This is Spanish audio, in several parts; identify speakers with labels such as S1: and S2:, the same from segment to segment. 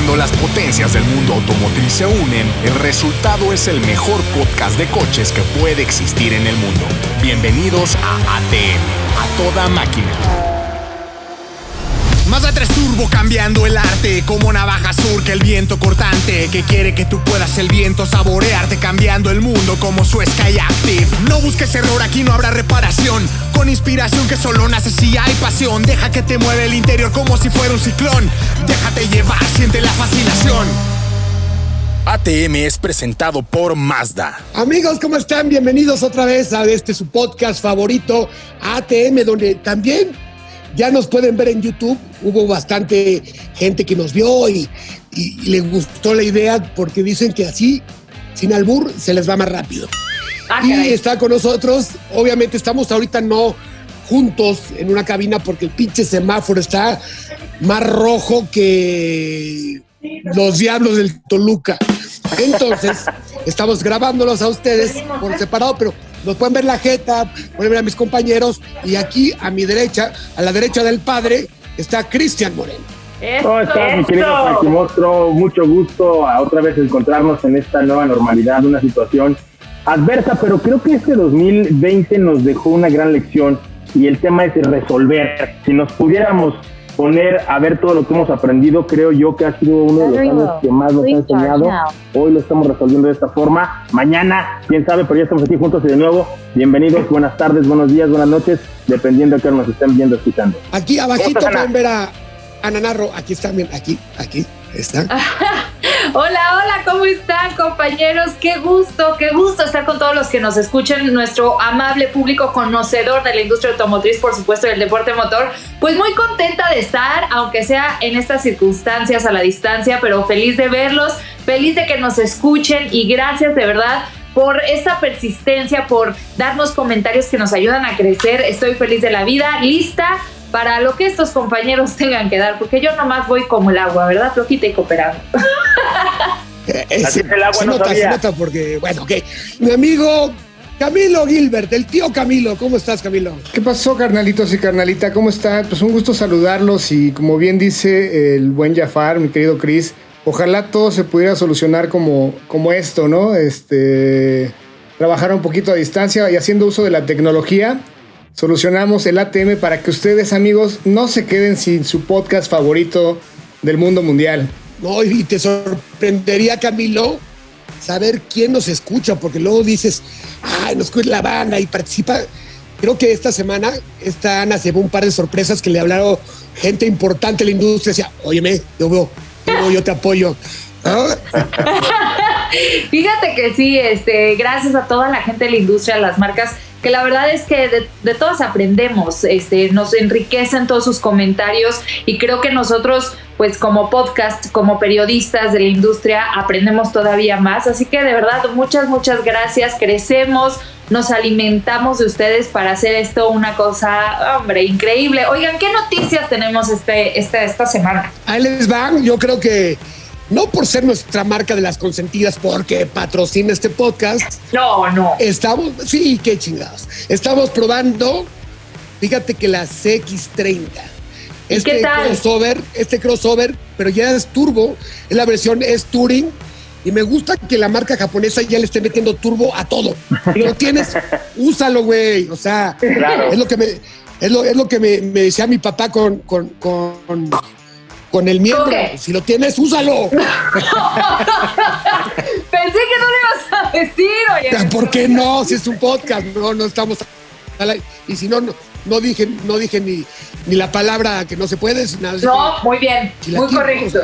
S1: Cuando las potencias del mundo automotriz se unen, el resultado es el mejor podcast de coches que puede existir en el mundo. Bienvenidos a ATM, a toda máquina. Mazda 3 Turbo cambiando el arte Como navaja surca el viento cortante Que quiere que tú puedas el viento saborearte Cambiando el mundo como su Sky Active No busques error, aquí no habrá reparación Con inspiración que solo nace si hay pasión Deja que te mueve el interior como si fuera un ciclón Déjate llevar, siente la fascinación ATM es presentado por Mazda.
S2: Amigos, ¿cómo están? Bienvenidos otra vez a este su podcast favorito, ATM, donde también ya nos pueden ver en YouTube. Hubo bastante gente que nos vio y, le gustó la idea porque dicen que así, sin albur, se les va más rápido. Ah, y está con nosotros. Obviamente estamos ahorita no juntos en una cabina porque el pinche semáforo está más rojo que los diablos del Toluca. Entonces, estamos grabándolos a ustedes por separado, pero nos pueden ver la jeta, pueden ver a mis compañeros y aquí a mi derecha, a la derecha del padre, está Cristian Moreno.
S3: ¿Cómo estás, mi querido Frankie Mostro? Mucho gusto a otra vez encontrarnos en esta nueva normalidad, una situación adversa, pero creo que este 2020 nos dejó una gran lección y el tema es resolver. Si nos pudiéramos poner a ver todo lo que hemos aprendido. Creo yo que ha sido uno de los años que más nos ha enseñado. Hoy lo estamos resolviendo de esta forma. Mañana, quién sabe, pero ya estamos aquí juntos y de nuevo. Bienvenidos, buenas tardes, buenos días, buenas noches, dependiendo de qué nos estén viendo, escuchando.
S2: Aquí abajito pueden ver a, a Nanarro. Aquí está, bien, aquí, aquí está.
S4: hola, hola, ¿cómo están compañeros? Qué gusto, qué gusto estar con todos los que nos escuchan, nuestro amable público conocedor de la industria automotriz, por supuesto, del deporte motor. Pues muy contenta de estar, aunque sea en estas circunstancias a la distancia, pero feliz de verlos, feliz de que nos escuchen y gracias de verdad por esta persistencia, por darnos comentarios que nos ayudan a crecer. Estoy feliz de la vida, lista para lo que estos compañeros tengan que dar, porque yo nomás voy como el agua, ¿verdad? Flojita y cooperando.
S2: Es, el agua se nota, se nota porque, bueno, ok. Mi amigo Camilo Gilbert, el tío Camilo, ¿cómo estás, Camilo?
S5: ¿Qué pasó, carnalitos y carnalita? ¿Cómo están? Pues un gusto saludarlos y como bien dice el buen Jafar, mi querido Chris, ojalá todo se pudiera solucionar como, como esto, ¿no? Este, trabajar un poquito a distancia y haciendo uso de la tecnología solucionamos el ATM para que ustedes, amigos, no se queden sin su podcast favorito del mundo mundial.
S2: No, y te sorprendería, Camilo, saber quién nos escucha, porque luego dices, ay, nos escucha la banda y participa. Creo que esta semana, esta Ana se un par de sorpresas que le hablaron gente importante de la industria. Decía, óyeme, yo veo, yo, yo te apoyo.
S4: Fíjate que sí, este, gracias a toda la gente de la industria, las marcas que la verdad es que de, de todos aprendemos, este, nos enriquecen todos sus comentarios y creo que nosotros, pues como podcast, como periodistas de la industria, aprendemos todavía más. Así que de verdad, muchas, muchas gracias, crecemos, nos alimentamos de ustedes para hacer esto una cosa, hombre, increíble. Oigan, ¿qué noticias tenemos este, este esta semana?
S2: Ahí les van, yo creo que no por ser nuestra marca de las consentidas, porque patrocina este podcast.
S4: No, no.
S2: Estamos, sí, qué chingados. Estamos probando, fíjate que la CX30. Este ¿Qué tal? crossover, este crossover, pero ya es turbo, es la versión es Touring. Y me gusta que la marca japonesa ya le esté metiendo turbo a todo. Lo tienes, úsalo, güey. O sea, es lo que me, es lo, es lo que me, decía mi papá con, con, con con el miembro. Si lo tienes, úsalo.
S4: Pensé que no le ibas a decir, oye.
S2: ¿Por qué no? Si es un podcast, no, no estamos. Y si no, no, dije, no dije ni, ni la palabra que no se puede.
S4: Nada, no, muy bien, muy correcto.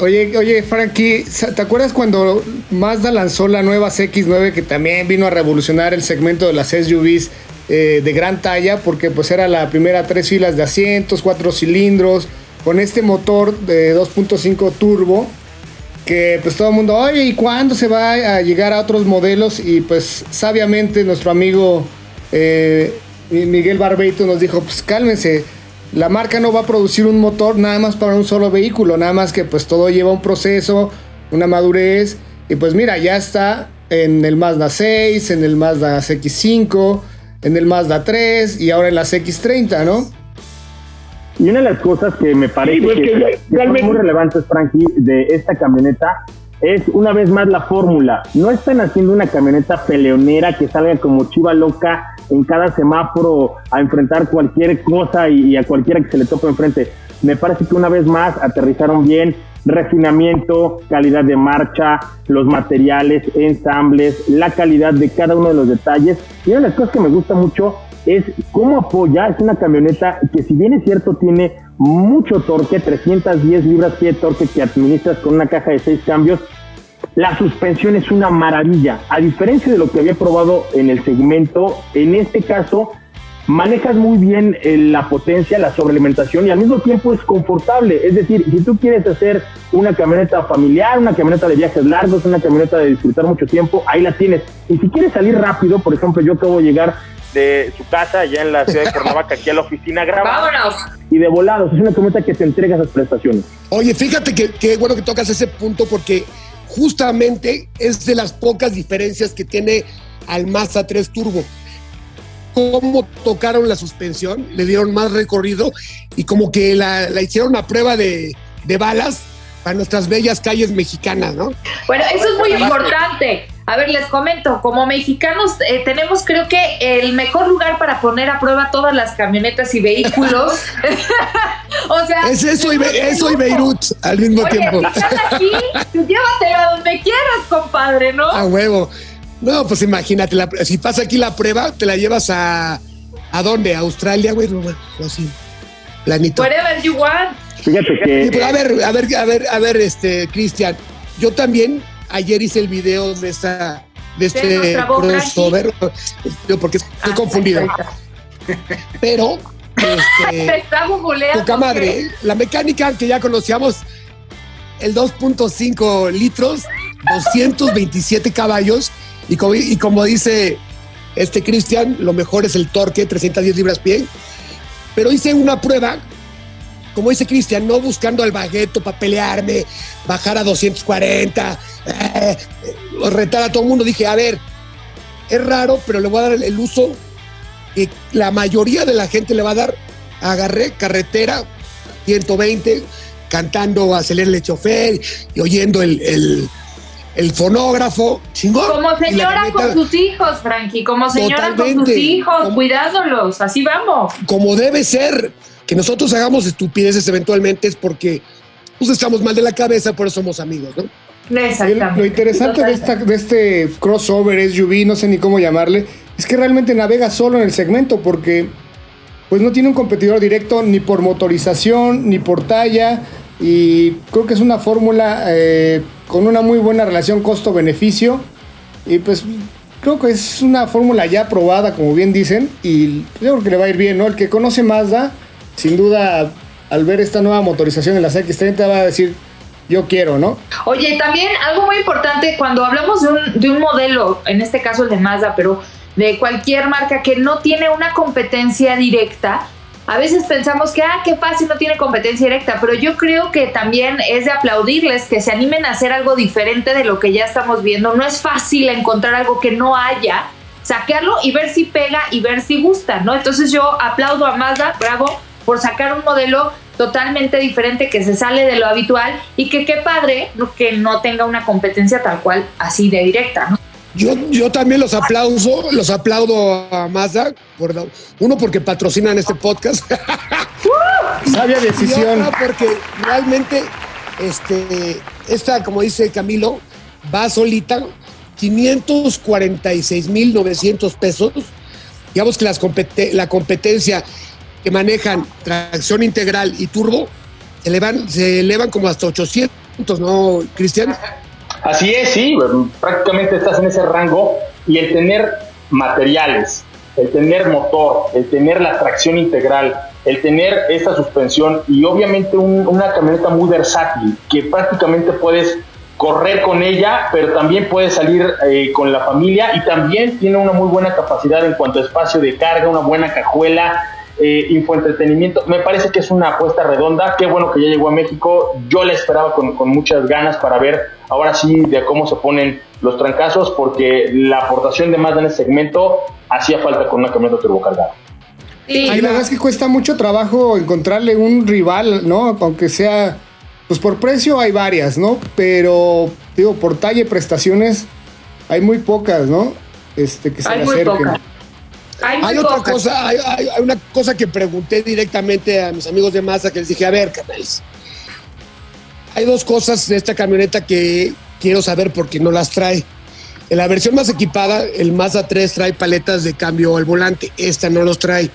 S5: Oye, oye, Frankie, ¿te acuerdas cuando Mazda lanzó la nueva CX9 que también vino a revolucionar el segmento de las SUVs eh, de gran talla? Porque pues era la primera tres filas de asientos, cuatro cilindros, con este motor de 2.5 turbo que pues todo el mundo, oye, ¿y cuándo se va a llegar a otros modelos? Y pues sabiamente nuestro amigo eh, Miguel Barbeito nos dijo, pues cálmense, la marca no va a producir un motor nada más para un solo vehículo, nada más que pues todo lleva un proceso, una madurez, y pues mira, ya está en el Mazda 6, en el Mazda CX5, en el Mazda 3 y ahora en la CX30, ¿no?
S6: Y una de las cosas que me parece
S2: pues,
S6: que,
S2: que realmente-
S6: muy relevantes, Frankie, de esta camioneta es una vez más la fórmula. No están haciendo una camioneta peleonera que salga como chiva loca en cada semáforo a enfrentar cualquier cosa y, y a cualquiera que se le tope enfrente. Me parece que una vez más aterrizaron bien refinamiento, calidad de marcha, los materiales, ensambles, la calidad de cada uno de los detalles. Y una de las cosas que me gusta mucho es cómo apoya, es una camioneta que si bien es cierto tiene mucho torque, 310 libras-pie de torque que administras con una caja de 6 cambios, la suspensión es una maravilla. A diferencia de lo que había probado en el segmento, en este caso manejas muy bien eh, la potencia, la sobrealimentación y al mismo tiempo es confortable. Es decir, si tú quieres hacer una camioneta familiar, una camioneta de viajes largos, una camioneta de disfrutar mucho tiempo, ahí la tienes. Y si quieres salir rápido, por ejemplo, yo acabo de llegar de su casa allá en la ciudad de Cuernavaca, aquí a la oficina grabando
S4: Vámonos.
S6: y de volados. Es una camioneta que te entrega esas prestaciones.
S2: Oye, fíjate que, que bueno que tocas ese punto porque justamente es de las pocas diferencias que tiene al Mazda 3 Turbo. Cómo tocaron la suspensión, le dieron más recorrido y como que la, la hicieron a prueba de, de balas para nuestras bellas calles mexicanas, ¿no?
S4: Bueno, eso es muy importante. A ver, les comento, como mexicanos eh, tenemos creo que el mejor lugar para poner a prueba todas las camionetas y vehículos. o sea,
S2: Es eso y, Be- eso y Beirut al mismo
S4: Oye,
S2: tiempo.
S4: si estás aquí, llévatelo a donde quieras, compadre, ¿no?
S2: A huevo. No, pues imagínate, la- si pasa aquí la prueba, te la llevas a. ¿A dónde? ¿A Australia, güey? No, bueno, así. Planito.
S4: Whatever you want.
S6: Fíjate que...
S2: Sí, pues, a ver, a ver, a ver, a ver, este, Cristian. Yo también ayer hice el video de esta, de este crossover, porque estoy
S4: Ah,
S2: confundido. Pero,
S4: Te
S2: este,
S4: está
S2: poca madre, ¿eh? la mecánica que ya conocíamos, el 2.5 litros, 227 caballos, y como, y como dice este Cristian, lo mejor es el torque, 310 libras pie. Pero hice una prueba, como dice Cristian, no buscando al bagueto para pelearme, bajar a 240, eh, retar a todo el mundo. Dije, a ver, es raro, pero le voy a dar el, uso que la mayoría de la gente le va a dar. Agarré carretera 120, cantando Acelérale chofer y oyendo el, el, el fonógrafo. Chingón.
S4: Como señora con sus hijos, Frankie, como señora con sus hijos,
S2: Como-
S4: cuidándolos, así vamos.
S2: como debe ser. Que nosotros hagamos estupideces eventualmente es porque pues, estamos mal de la cabeza, por eso somos amigos, ¿no?
S4: Exactamente.
S5: Lo interesante de, esta, de este crossover, SUV, no sé ni cómo llamarle, es que realmente navega solo en el segmento porque pues no tiene un competidor directo ni por motorización ni por talla y creo que es una fórmula eh, con una muy buena relación costo-beneficio y pues creo que es una fórmula ya probada como bien dicen y yo creo que le va a ir bien, ¿no? El que conoce Mazda, sin duda al ver esta nueva motorización en las X30 va a decir yo quiero, ¿no?
S4: Oye, también algo muy importante cuando hablamos de un, de un modelo, en este caso el de Mazda, pero de cualquier marca que no tiene una competencia directa, a veces pensamos que, ah, qué fácil, no tiene competencia directa, pero yo creo que también es de aplaudirles que se animen a hacer algo diferente de lo que ya estamos viendo. No es fácil encontrar algo que no haya, sacarlo y ver si pega y ver si gusta, ¿no? Entonces yo aplaudo a Mazda, bravo, por sacar un modelo totalmente diferente que se sale de lo habitual y que qué padre que no tenga una competencia tal cual así de directa, ¿no?
S2: Yo, yo también los aplauso, los aplaudo a Mazda, por, uno porque patrocinan este podcast,
S5: Sabia
S2: y
S5: decisión.
S2: otra porque realmente este, esta, como dice Camilo, va solita, 546.900 pesos. Digamos que las compete- la competencia que manejan tracción integral y turbo se elevan, se elevan como hasta 800, ¿no, Cristian?
S7: Así es, sí, prácticamente estás en ese rango y el tener materiales, el tener motor, el tener la tracción integral, el tener esta suspensión y obviamente un- una camioneta muy versátil que prácticamente puedes correr con ella, pero también puedes salir eh, con la familia y también tiene una muy buena capacidad en cuanto a espacio de carga, una buena cajuela, eh, infoentretenimiento. Me parece que es una apuesta redonda. Qué bueno que ya llegó a México. Yo la esperaba con, con muchas ganas para ver ahora sí de cómo se ponen los trancazos, porque la aportación de Mazda en ese segmento hacía falta con una camioneta turbocargada.
S5: Y la verdad es que cuesta mucho trabajo encontrarle un rival, ¿no? Aunque sea, pues por precio hay varias, ¿no? Pero, digo, por talla y prestaciones hay muy pocas, ¿no? Este, que se
S4: Hay
S5: le
S4: muy
S5: acerquen.
S4: Hay,
S2: otra cosa, hay, hay- hay una cosa que pregunté directamente a mis amigos de Mazda que les dije, a ver, canales, hay dos cosas de esta camioneta que quiero saber porque no las trae. En la versión más equipada, el Mazda 3 trae paletas de cambio al volante, esta no los trae.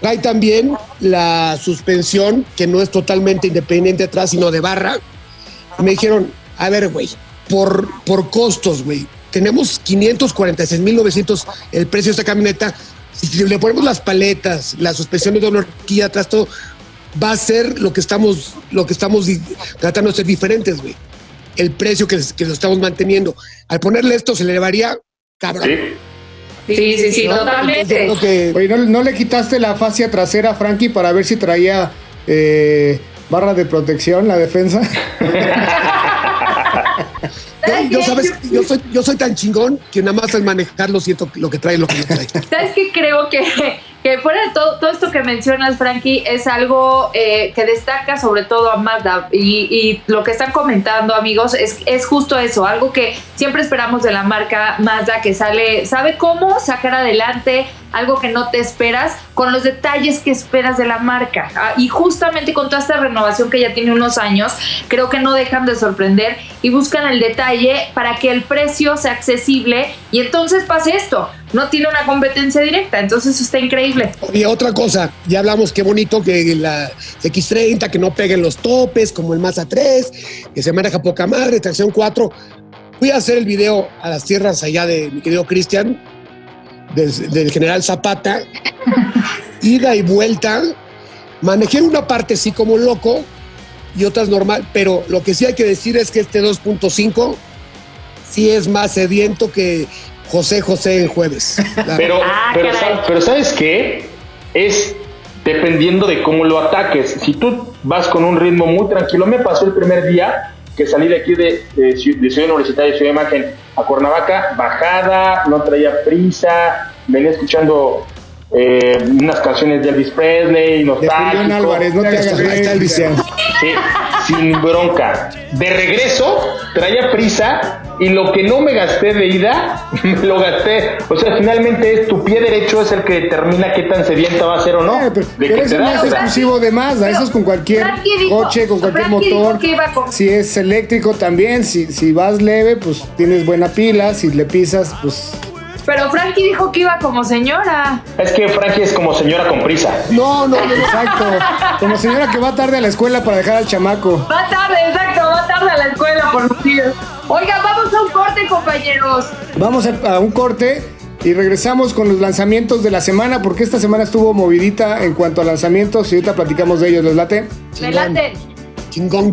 S2: Trae también la suspensión, que no es totalmente independiente atrás, sino de barra. Me dijeron, a ver, güey, por, por costos, güey, tenemos 546.900 el precio de esta camioneta. Si le ponemos las paletas, las suspensiones de horquilla atrás, todo, va a ser lo que estamos, lo que estamos tratando de ser diferentes, güey. El precio que, que lo estamos manteniendo. Al ponerle esto, se le elevaría cabrón.
S8: Sí.
S4: Sí, sí, sí,
S2: ¿no?
S4: totalmente.
S2: Entonces, que-
S5: Oye, ¿no, no le quitaste la fascia trasera a Frankie para ver si traía eh, barra de protección, la defensa?
S2: yo, yo, sabes, yo soy, yo soy tan chingón que nada más al manejarlo siento lo que trae lo que no trae.
S4: ¿Sabes qué? Creo que, que fuera de todo, todo esto que mencionas, Frankie, es algo eh, que destaca sobre todo a Mazda. Y, y lo que están comentando, amigos, es, es justo eso, algo que siempre esperamos de la marca Mazda, que sale, sabe cómo sacar adelante algo que no te esperas, con los detalles que esperas de la marca. Ah, Y justamente con toda esta renovación que ya tiene unos años, creo que no dejan de sorprender y buscan el detalle para que el precio sea accesible y entonces pase esto. No tiene una competencia directa, entonces está increíble.
S2: Y otra cosa, ya hablamos qué bonito que la X30, que no peguen los topes, como el Mazda 3, que se maneja poca madre, tracción 4. Fui a hacer el video a las tierras allá de mi querido Cristian, del, del general Zapata, ida y vuelta. Manejé una parte sí como loco y otras normal, pero lo que sí hay que decir es que este 2.5 sí es más sediento que José José en jueves. La-
S8: Pero,
S4: Ah,
S8: pero, pero ¿sabes qué? Es dependiendo de cómo lo ataques. Si tú vas con un ritmo muy tranquilo, me pasó el primer día que salí de aquí de, de, de Ciudad Universitaria, Ciudad de Imagen, a Cuernavaca, bajada, no traía prisa, venía escuchando eh, unas canciones de Elvis Presley,
S5: De
S8: nostálgico.
S5: Álvarez, no te hagas
S2: ahí está el.
S8: Sí, sin bronca. De regreso, traía prisa y lo que no me gasté de ida, me lo gasté. O sea, finalmente es tu pie derecho es el que determina qué tan sedienta va a ser o no.
S5: Eh, pero,
S8: de
S5: pero eso no es exclusivo de Mazda, eso es con cualquier
S4: dijo-
S5: coche, con cualquier
S4: Frankie
S5: motor.
S4: que iba con-
S5: Si es eléctrico también, si, si vas leve, pues tienes buena pila, si le pisas, pues...
S4: Pero Frankie dijo que iba como señora.
S8: Es que Frankie es como señora con prisa.
S2: No, no, no, no.
S5: Exacto, como señora que va tarde a la escuela para dejar al chamaco.
S4: Va tarde, exacto, va tarde a la escuela por los días. Oiga, vamos a un corte, compañeros.
S5: Vamos a, a un corte y regresamos con los lanzamientos de la semana, porque esta semana estuvo movidita en cuanto a lanzamientos y ahorita platicamos de ellos, ¿les late?
S4: Adelante.
S2: Chingón.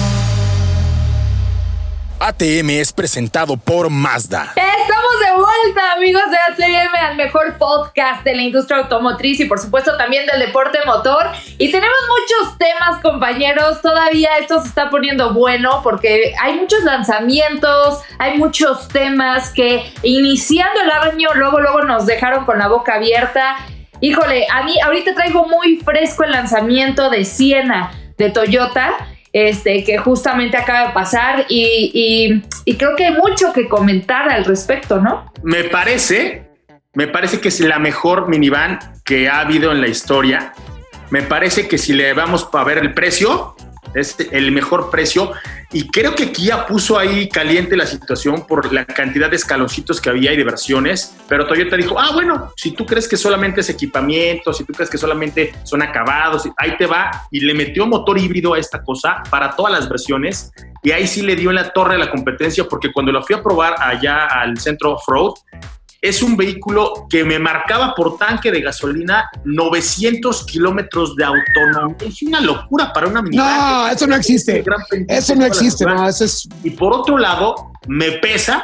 S1: ATM es presentado por Mazda.
S4: Estamos de vuelta, amigos de ATM, al mejor podcast de la industria automotriz y por supuesto también del deporte motor. Y tenemos muchos temas, compañeros. Todavía esto se está poniendo bueno porque hay muchos lanzamientos, hay muchos temas que iniciando el año, luego, luego nos dejaron con la boca abierta. Híjole, a mí ahorita traigo muy fresco el lanzamiento de Siena de Toyota este, que justamente acaba de pasar y, y- creo que hay mucho que comentar al respecto, ¿no?
S6: me parece, me parece que es la mejor minivan que ha habido en la historia. Me parece que si le vamos a ver el precio, es el mejor precio. Y creo que Kia puso ahí caliente la situación por la cantidad de escaloncitos que había y de versiones. Pero Toyota dijo, ah, bueno, si tú crees que solamente es equipamiento, si tú crees que solamente son acabados, ahí te va. Y le metió motor híbrido a esta cosa para todas las versiones. Y ahí sí le dio en la torre a la competencia porque cuando lo fui a probar allá al centro off-road, es un vehículo que me marcaba por tanque de gasolina 900 kilómetros de autonomía. Es una locura para una minivan.
S2: No, eso no existe. Eso no existe. No, eso es...
S6: Y por otro lado, me pesa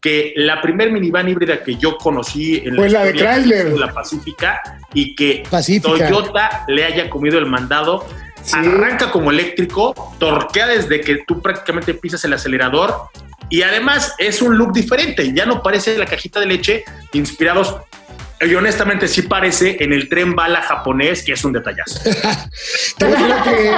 S6: que la primer minivan híbrida que yo conocí en
S5: pues la, de Chrysler,
S6: la Pacífica, y que Toyota le haya comido el mandado. Arranca como eléctrico, torquea desde que tú prácticamente pisas el acelerador y además es un look diferente. Ya no parece la cajita de leche inspirados y honestamente sí parece en el tren bala japonés, que es un detallazo.
S5: que, eh,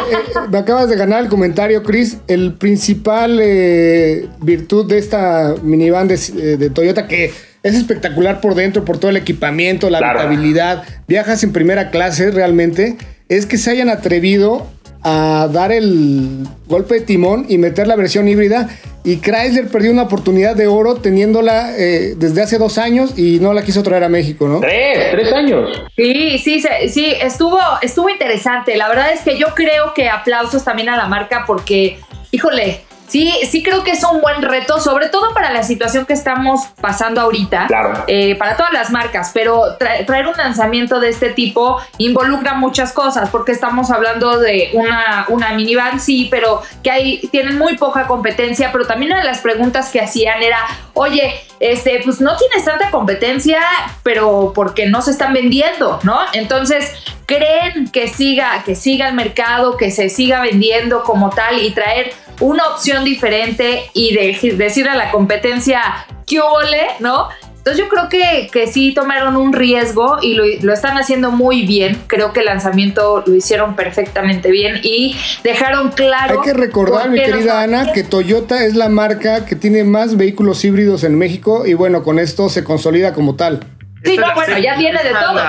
S5: me acabas de ganar el comentario, Chris. El principal eh, virtud de esta minivan de, eh, de, Toyota, que es espectacular por dentro, por todo el equipamiento, la habitabilidad, viajas en primera clase realmente, es que se hayan atrevido a dar el golpe de timón y meter la versión híbrida. Y Chrysler perdió una oportunidad de oro teniéndola eh, desde hace dos años y no la quiso traer a México, ¿no?
S8: Tres, tres años.
S4: Sí, sí, sí, estuvo, estuvo interesante. La verdad es que yo creo que aplausos también a la marca porque, híjole, Sí, sí creo que es un buen reto, sobre todo para la situación que estamos pasando ahorita, eh, para todas las marcas, pero traer un lanzamiento de este tipo involucra muchas cosas, porque estamos hablando de una, una minivan, sí, pero que hay, tienen muy poca competencia, pero también una de las preguntas que hacían era, oye, este, pues no tienes tanta competencia, pero porque no se están vendiendo, ¿no? Entonces, creen que siga, que siga el mercado, que se siga vendiendo como tal y traer una opción diferente y de, decirle a la competencia que ole, ¿no? Entonces yo creo que, que sí tomaron un riesgo y lo, están haciendo muy bien. Creo que el lanzamiento lo hicieron perfectamente bien y dejaron claro...
S5: Hay que recordar, mi querida Ana, que Toyota es la marca que tiene más vehículos híbridos en México y bueno, con esto se consolida como tal.
S4: Sí, no, bueno, ya viene de todo.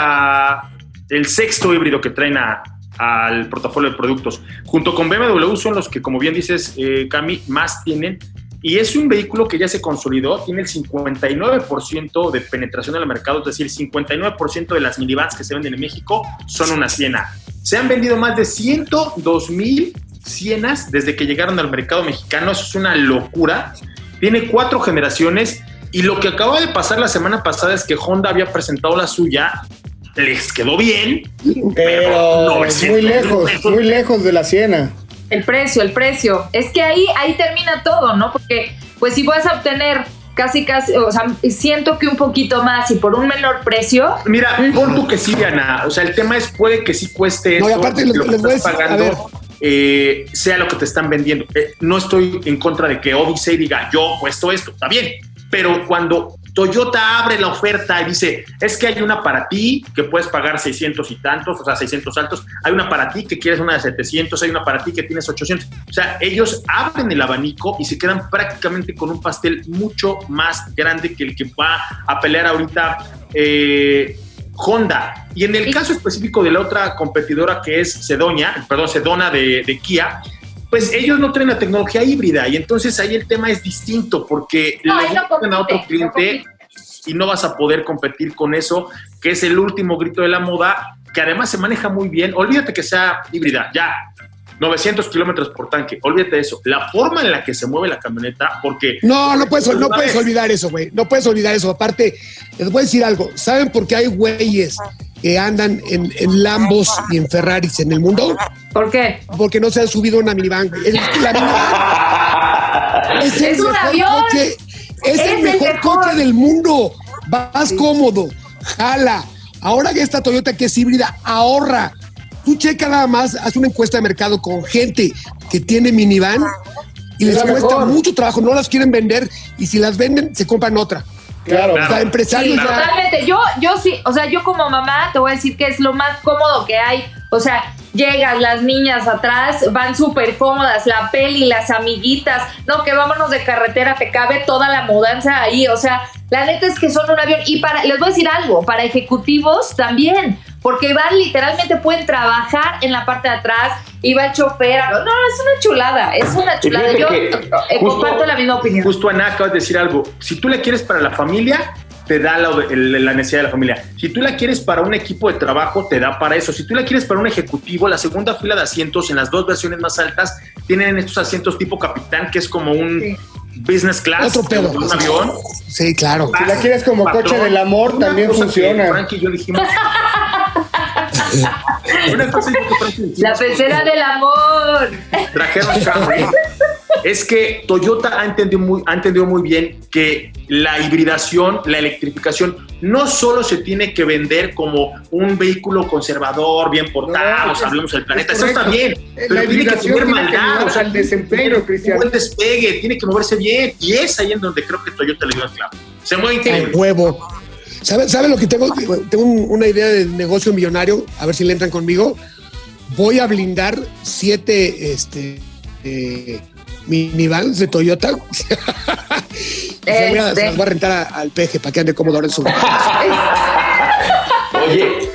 S6: el sexto híbrido que traen a, al portafolio de productos. Junto con BMW son los que, como bien dices, eh, Cami, más tienen. Y es un vehículo que ya se consolidó, tiene el 59% de penetración en el mercado, es decir, 59% de las minivans que se venden en México son una Siena. Se han vendido más de 102 mil Sienas desde que llegaron al mercado mexicano, eso es una locura. Tiene cuatro generaciones y lo que acaba de pasar la semana pasada es que Honda había presentado la suya les quedó bien,
S5: pero, muy lejos, muy lejos de la Siena.
S4: El precio, el precio. Es que ahí, ahí termina todo, ¿no? Porque, pues, si vas a obtener casi, casi, o sea, siento que un poquito más y por un menor precio.
S6: Mira, pon tú que sí, Diana. O sea, el tema es, puede que sí cueste no, aparte lo que estás pagando. Eh, sea lo que te están vendiendo. Eh, no estoy en contra de que Odyssey diga yo puesto esto, está bien, pero cuando Toyota abre la oferta y dice, es que hay una para ti que puedes pagar 600 y tantos, o sea, 600 altos, hay una para ti que quieres una de 700, hay una para ti que tienes 800. O sea, ellos abren el abanico y se quedan prácticamente con un pastel mucho más grande que el que va a pelear ahorita eh, Honda. Y en el caso específico de la otra competidora que es Sedonia, perdón, Sedona de, de Kia, pues ellos no traen la tecnología híbrida y entonces ahí el tema es distinto porque
S4: no, le
S6: a otro cliente y no vas a poder competir con eso, que es el último grito de la moda, que además se maneja muy bien. Olvídate que sea híbrida, ya. 900 kilómetros por tanque, olvídate de eso. La forma en la que se mueve la camioneta, porque.
S2: No, no puedes, no puedes olvidar eso, güey. No puedes olvidar eso. Aparte, les voy a decir algo. ¿Saben por qué hay güeyes que andan en, en Lambos y en Ferraris en el mundo?
S4: ¿Por qué?
S2: Porque no se han subido una minivan. Es, la
S4: minivan. es, el un avión.
S2: Coche, es, el mejor, coche del mundo. Vas cómodo, jala. Ahora que esta Toyota que es híbrida, ahorra. Tú checa nada más, haz una encuesta de mercado con gente que tiene minivan y les cuesta mucho trabajo, no las quieren vender y si las venden, se compran otra.
S5: Claro,
S2: o sea, empresarios
S4: Totalmente. Yo, yo sí, o sea, yo como mamá te voy a decir que es lo más cómodo que hay. O sea, llegas, las niñas atrás van súper cómodas, la peli, las amiguitas, no, que vámonos de carretera, te cabe toda la mudanza ahí, o sea, la neta es que son un avión. Y para, les voy a decir algo, para ejecutivos también, porque van literalmente, pueden trabajar en la parte de atrás, y va el chofer, no, no, es una chulada, es una chulada. Yo eh, comparto la misma opinión.
S6: Justo Ana acabas de decir algo, si tú le quieres para la familia, te da la, la, necesidad de la familia. Si tú la quieres para un equipo de trabajo, te da para eso. Si tú la quieres para un ejecutivo, la segunda fila de asientos en las dos versiones más altas tienen estos asientos tipo capitán, que es como un... business class,
S2: Otro pedo.
S6: un avión.
S2: Sí, claro.
S5: Si la quieres como
S6: Patrón,
S5: coche del amor, también funciona.
S6: Frankie y yo dijimos. una cosa que Frankie dijimos
S4: La pecera del amor.
S6: trajeron Camry es que Toyota ha entendido, muy, ha entendido muy bien que la hibridación, la electrificación, no solo se tiene que vender como un vehículo conservador, bien portado,
S5: No, es-
S6: hablemos del planeta.
S5: es
S6: Eso está bien,
S5: La
S6: pero tiene que
S5: hibridación
S6: tener maldad, o sea,
S5: al desempeño,
S6: un
S5: Cristian.
S6: buen despegue, tiene que moverse bien. Y es ahí en donde creo que Toyota le dio el clavo. Se mueve increíble.
S2: huevo. ¿Sabe, sabe lo que tengo? Tengo un- una idea de negocio millonario, a ver si le entran conmigo. Voy a blindar siete este, eh, minivans de Toyota.
S4: Este.
S2: se las voy a rentar a- al peje para que ande cómodo ahora en su.
S6: Oye,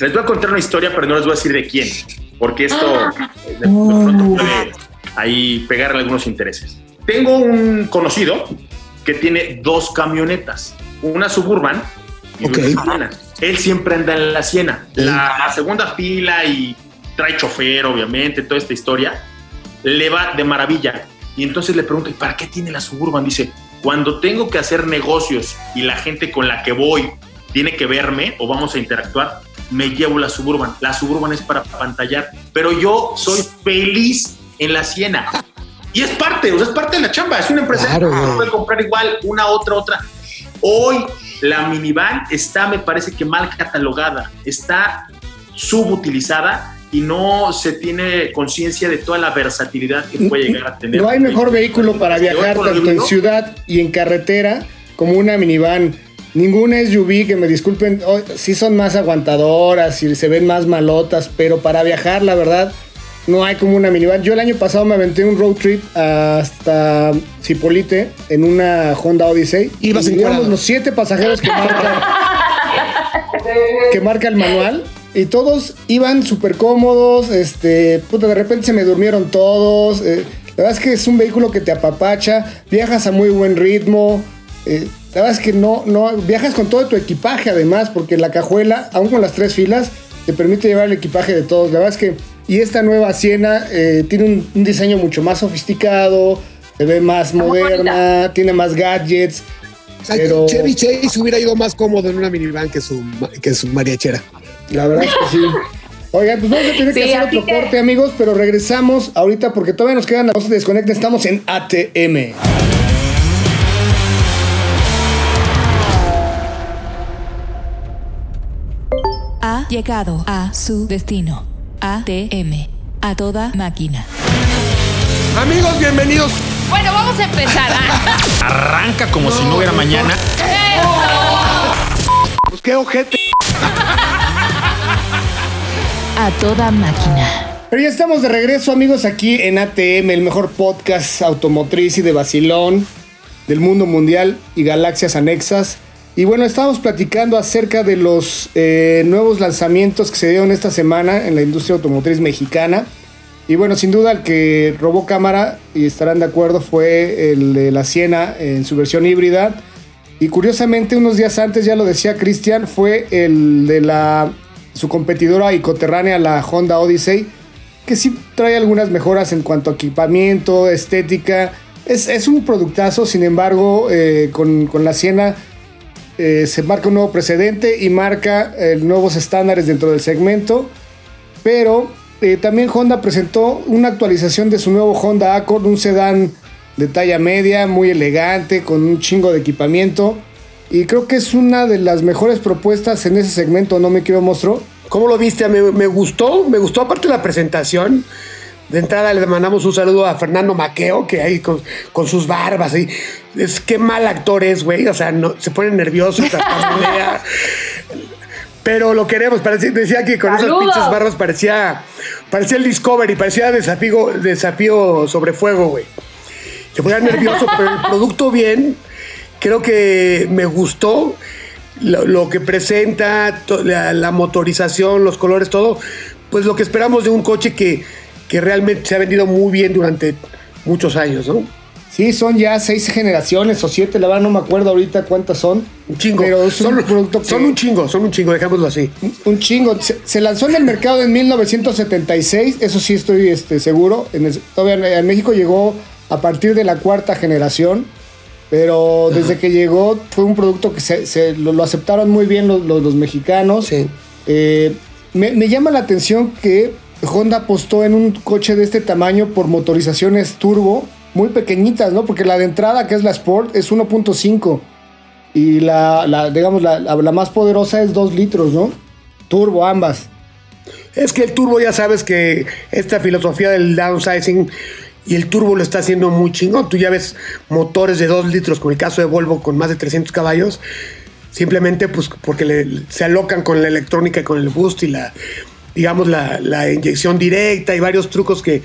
S6: les voy a contar una historia, pero no les voy a decir de quién, porque esto eh, de, pronto puede ahí pegarle algunos intereses. Tengo un conocido que tiene dos camionetas, una suburban y
S2: Ok.
S6: una Siena. Él siempre anda en la Siena, la segunda fila y trae chofer, obviamente, toda esta historia, le va de maravilla. Y entonces le pregunto, ¿y para qué tiene la suburban? Dice, cuando tengo que hacer negocios y la gente con la que voy tiene que verme o vamos a interactuar, me llevo la suburban. La suburban es para pantallar, pero yo soy feliz en la Siena. Y es parte, o sea, es parte de la chamba, es una empresa
S2: Claro,
S6: que puede comprar igual una, otra, otra. Hoy la minivan está, me parece que mal catalogada, está subutilizada y no se tiene conciencia de toda la versatilidad que puede llegar a tener.
S5: No hay mejor vehículo para viajar tanto en ciudad y en carretera como una minivan. Ninguna SUV, que me disculpen, oh, sí son más aguantadoras y se ven más malotas, pero para viajar, la verdad, no hay como una minivan. Yo el año pasado me aventé un road trip hasta Cipolite en una Honda Odyssey.
S2: Ibas
S5: y los siete pasajeros que marcan que marca el manual. Y todos iban súper cómodos. Este, puta, de repente se me durmieron todos. eh, la verdad es que es un vehículo que te apapacha. Viajas a muy buen ritmo. eh, la verdad es que no, no. Viajas con todo tu equipaje, además, porque la cajuela, aún con las tres filas, te permite llevar el equipaje de todos. La verdad es que. Y esta nueva Siena eh, tiene un, un diseño mucho más sofisticado. Se ve más moderna. Tiene más gadgets.
S2: O sea,
S5: Pero-
S2: Chevy Chase hubiera ido más cómodo en una minivan que su, que su mariachera.
S5: La verdad es que sí. Oigan, pues vamos a tener que hacer otro
S4: que-
S5: corte, amigos, pero regresamos ahorita porque todavía nos quedan. No se desconecten, estamos en ATM.
S9: Ha llegado a su destino. ATM. A toda máquina.
S2: Amigos, bienvenidos.
S4: Bueno, vamos a empezar. ¿ah?
S1: Arranca como si no hubiera mañana.
S2: Pues qué ojete.
S9: A toda máquina.
S5: Pero ya estamos de regreso, amigos, aquí en ATM, el mejor podcast automotriz y de vacilón del mundo mundial y galaxias anexas. Y bueno, estábamos platicando acerca de los eh, nuevos lanzamientos que se dieron esta semana en la industria automotriz mexicana. Y bueno, sin duda el que robó cámara, y estarán de acuerdo, fue el de la Siena en su versión híbrida. Y curiosamente, unos días antes, ya lo decía Cristian, fue el de la su competidora y coterránea, la Honda Odyssey, que sí trae algunas mejoras en cuanto a equipamiento, estética. Es, es un productazo, sin embargo, eh, con, con la Siena eh, se marca un nuevo precedente y marca eh, nuevos estándares dentro del segmento. Pero también Honda presentó una actualización de su nuevo Honda Accord, un sedán de talla media, muy elegante, con un chingo de equipamiento. Y creo que es una de las mejores propuestas en ese segmento, ¿no me quiero monstruo?
S2: ¿Cómo lo viste? Me, me gustó, me gustó aparte la presentación. De entrada le mandamos un saludo a Fernando Maqueo, que ahí con, con sus barbas. ahí. Es qué mal actor es, güey. O sea, no, se pone nervioso. Pero lo queremos. Parecía, decía que con
S4: ¡Saludos!
S2: esas pinches barbas parecía, parecía el Discovery, parecía desafío, desafío sobre fuego, güey. Se ponía nervioso, pero el producto bien. Creo que me gustó lo, lo que presenta, to- la, la motorización, los colores, todo. Pues lo que esperamos de un coche que, que realmente se ha vendido muy bien durante muchos años, ¿no?
S5: Sí, son ya seis generaciones o siete, la verdad no me acuerdo ahorita cuántas son.
S2: Un chingo.
S5: Pero es un
S2: son,
S5: producto que-
S2: son un chingo, son un chingo, dejémoslo así.
S5: Un chingo. Se, se lanzó en el mercado en 1976, eso sí estoy este, seguro. En el- todavía en México llegó a partir de la cuarta generación. Pero desde que llegó fue un producto que se, lo, aceptaron muy bien los, los, mexicanos. Eh, me, me, llama la atención que Honda apostó en un coche de este tamaño por motorizaciones turbo muy pequeñitas, ¿no? Porque la de entrada, que es la Sport, es 1.5. Y la, la digamos, la, la, más poderosa es 2 litros, ¿no? Turbo, ambas.
S2: Es que el turbo ya sabes que esta filosofía del downsizing y el turbo lo está haciendo muy chingón. Tú ya ves motores de 2 litros, como el caso de Volvo, con más de 300 caballos, simplemente pues porque se alocan con la electrónica y con el boost y la, digamos, la, la inyección directa y varios trucos que,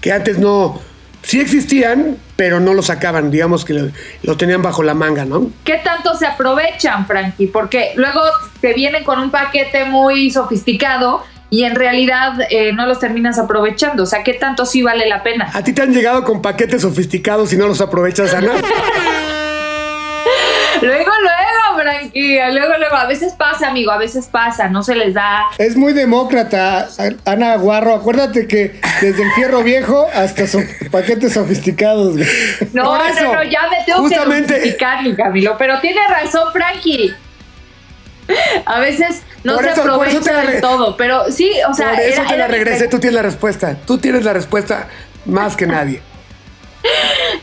S2: que antes no, sí existían, pero no lo sacaban, digamos que lo, tenían bajo la manga, ¿no?
S4: ¿Qué tanto se aprovechan, Frankie? Porque luego te vienen con un paquete muy sofisticado y en realidad eh, no los terminas aprovechando. O sea, ¿qué tanto sí vale la pena?
S2: ¿A ti te han llegado con paquetes sofisticados y no los aprovechas, Ana?
S4: luego, luego, Frankie, luego, luego. A veces pasa, amigo, a veces pasa, no se les da.
S5: Es muy demócrata, Ana Guarro. Acuérdate que desde el fierro viejo hasta son paquetes sofisticados.
S4: No, no, no, ya me tengo justamente... que justificar, mi Camilo. Pero tiene razón, Frankie. A veces no se aprovecha del todo, pero sí, o sea.
S2: Por eso te la regresé, tú tienes la respuesta. Tú tienes la respuesta más que nadie.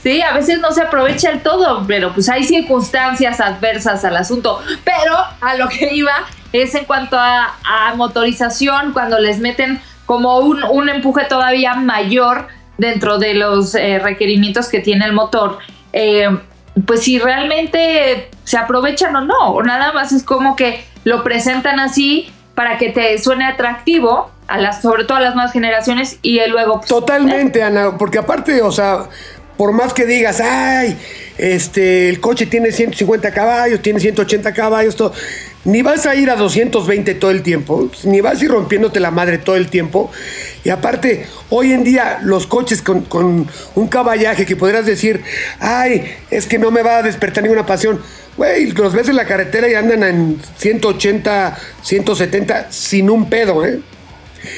S4: Sí, a veces no se aprovecha el todo, pero pues hay circunstancias adversas al asunto. Pero a lo que iba es en cuanto a, motorización, cuando les meten como un, empuje todavía mayor dentro de los eh, requerimientos que tiene el motor. Eh, pues si realmente se aprovechan o no, o nada más es como que lo presentan así para que te suene atractivo, a las, sobre todo a las nuevas generaciones, y luego...
S2: Pues, Totalmente, eh. Ana, porque aparte, o sea, por más que digas, ay, este, el coche tiene 150 caballos, tiene 180 caballos, todo, ni vas a ir a 220 todo el tiempo, ni vas a ir rompiéndote la madre todo el tiempo. Y aparte, hoy en día los coches con, un caballaje que podrías decir, ay, es que no me va a despertar ninguna pasión. Güey, los ves en la carretera y andan en 180, 170 sin un pedo, ¿eh?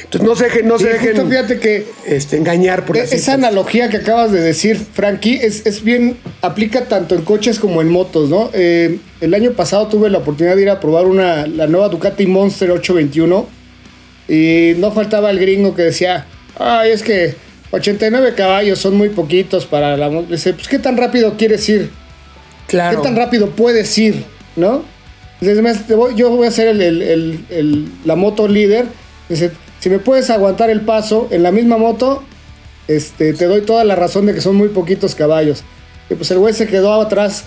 S2: Entonces no se, no se dejen
S5: fíjate que
S2: este, engañar por
S5: e-, Esa analogía que acabas de decir, Frankie, es, es, bien, aplica tanto en coches como en motos, ¿no? Eh, el año pasado tuve la oportunidad de ir a probar una, la nueva Ducati Monster 821 y no faltaba el gringo que decía, ay, es que 89 caballos son muy poquitos para la moto. Dice, pues, ¿qué tan rápido quieres ir? Claro. ¿Qué tan rápido puedes ir? ¿No? yo voy a ser el, el, la moto líder. Dice, si me puedes aguantar el paso en la misma moto, este, te doy toda la razón de que son muy poquitos caballos. Y pues el güey se quedó atrás,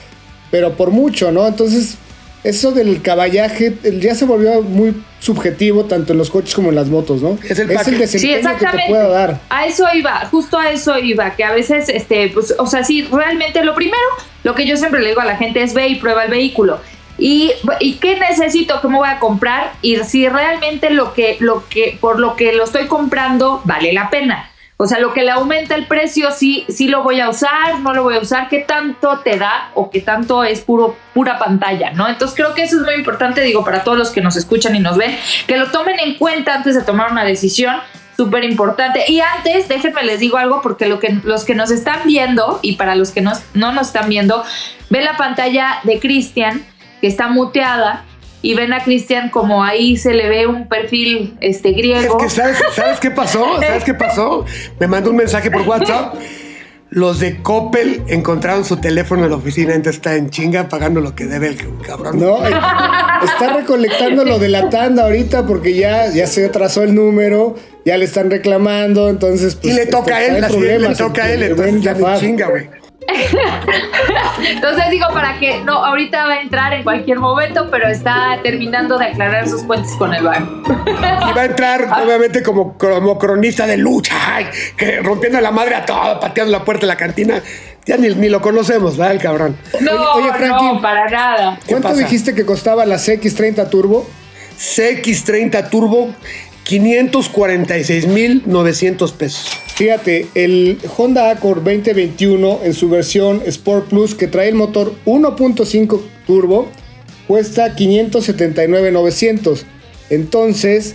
S5: pero por mucho, ¿no? Entonces, eso del caballaje ya se volvió muy subjetivo tanto en los coches como en las motos, ¿no?
S2: Es el, desempeño
S4: sí, exactamente. que te pueda dar. A eso iba, justo a eso iba, que a veces, este, pues, o sea, sí, realmente lo primero, lo que yo siempre le digo a la gente es ve y prueba el vehículo. Y, y, qué necesito, qué me voy a comprar y si realmente lo que, lo que, por lo que lo estoy comprando vale la pena. O sea, lo que le aumenta el precio, sí, sí lo voy a usar, no lo voy a usar, qué tanto te da o qué tanto es puro, pura pantalla, ¿no? Entonces creo que eso es muy importante, digo, para todos los que nos escuchan y nos ven, que lo tomen en cuenta antes de tomar una decisión súper importante. Y antes, déjenme les digo algo, porque lo que, los que nos están viendo y para los que no, no nos están viendo, ven la pantalla de Cristian que está muteada y ven a Cristian como ahí se le ve un perfil este griego.
S2: Es que ¿sabes, ¿sabes qué pasó? ¿Sabes qué pasó? Me mandó un mensaje por WhatsApp. Los de Coppel encontraron su teléfono en la oficina, entonces está en chinga pagando lo que debe el cabrón.
S5: No, está recolectando lo de la tanda ahorita porque ya, ya se atrasó el número, ya le están reclamando, entonces
S2: pues, Y le toca a él, le toca a él, entonces ya de chinga, güey.
S4: Entonces digo para que no, ahorita va a entrar en cualquier momento, pero está terminando de aclarar sus cuentas con el bar.
S2: Y va a entrar, obviamente, como, como cronista de lucha, que rompiendo la madre a todo, pateando la puerta de la cantina. Ya ni, lo conocemos, ¿verdad, el cabrón?
S4: No, oye, no, para nada.
S5: ¿Cuánto dijiste que costaba la CX30 Turbo?
S2: CX30 Turbo 546.900 pesos.
S5: Fíjate, el Honda Accord 2021 en su versión Sport Plus que trae el motor 1.5 turbo cuesta 579.900. Entonces,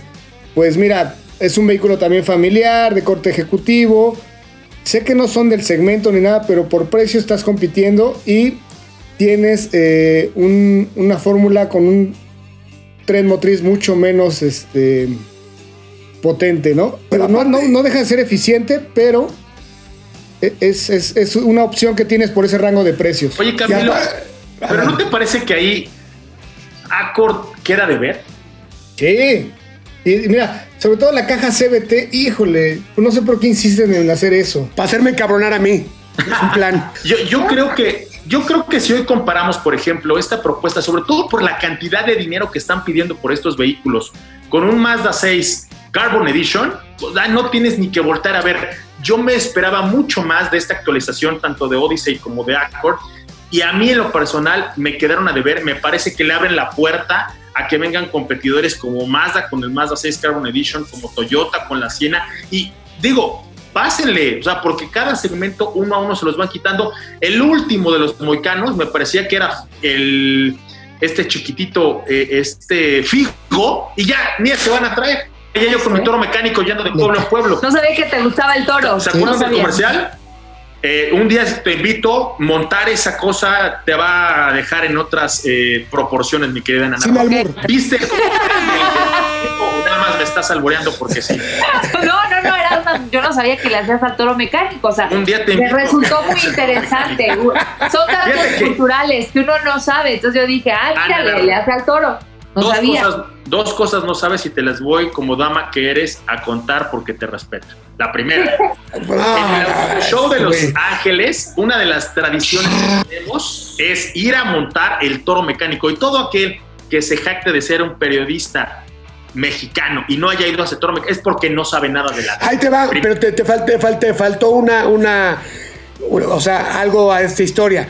S5: pues mira, es un vehículo también familiar, de corte ejecutivo. sé que no son del segmento ni nada, pero por precio estás compitiendo y tienes eh, un- una fórmula con un tren motriz mucho menos este, potente, ¿no? Pero no, no, no deja de ser eficiente, pero e- es, es- es una opción que tienes por ese rango de precios.
S6: Oye, Camilo, ¿pero no te parece que ahí Accord queda de ver?
S5: Sí. Y mira, sobre todo la caja CBT, híjole, no sé por qué insisten en hacer eso.
S2: Para hacerme cabronar a mí. Es un plan.
S6: Yo, yo creo que yo creo que si hoy comparamos, por ejemplo, esta propuesta, sobre todo por la cantidad de dinero que están pidiendo por estos vehículos, con un Mazda 6 Carbon Edition, no tienes ni que voltar a ver. Yo me esperaba mucho más de esta actualización, tanto de Odyssey como de Accord, y a mí en lo personal me quedaron a deber. Me parece que le abren la puerta a que vengan competidores como Mazda con el Mazda 6 Carbon Edition, como Toyota con la Siena, y digo, pásenle, o sea, porque cada segmento uno a uno se los van quitando. El último de los moicanos me parecía que era el este chiquitito, eh, este Figo, y ya, ni se van a traer. Ya yo con mi toro mecánico yendo de pueblo en pueblo.
S4: No sabía que te gustaba el toro.
S6: ¿Se acuerdan del comercial? Eh, un día te invito, montar esa cosa te va a dejar en otras eh, proporciones, mi querida Nana.
S2: Sin albur.
S6: ¿Viste? O nada más me estás alboreando porque sí.
S4: No, no, no, era una- yo no sabía que le hacías al toro mecánico. O sea,
S6: Un día te
S4: me resultó muy interesante. Son datos
S6: que-
S4: culturales que uno no sabe. Entonces yo dije, ah,
S6: Ah,
S4: mira, le hace al toro. No
S6: dos,
S4: sabía.
S6: cosas, dos cosas no sabes y te las voy como dama que eres a contar porque te respeto. La primera,
S2: Ah,
S6: en el show de Los. Ángeles, una de las tradiciones que tenemos es ir a montar el toro mecánico y todo aquel que se jacte de ser un periodista mexicano y no haya ido a ese toro mecánico es porque no sabe nada de la
S2: Ahí te va,
S6: Prim-
S2: pero te, te, fal- te fal- te faltó una, una, una- o sea, algo a esta historia.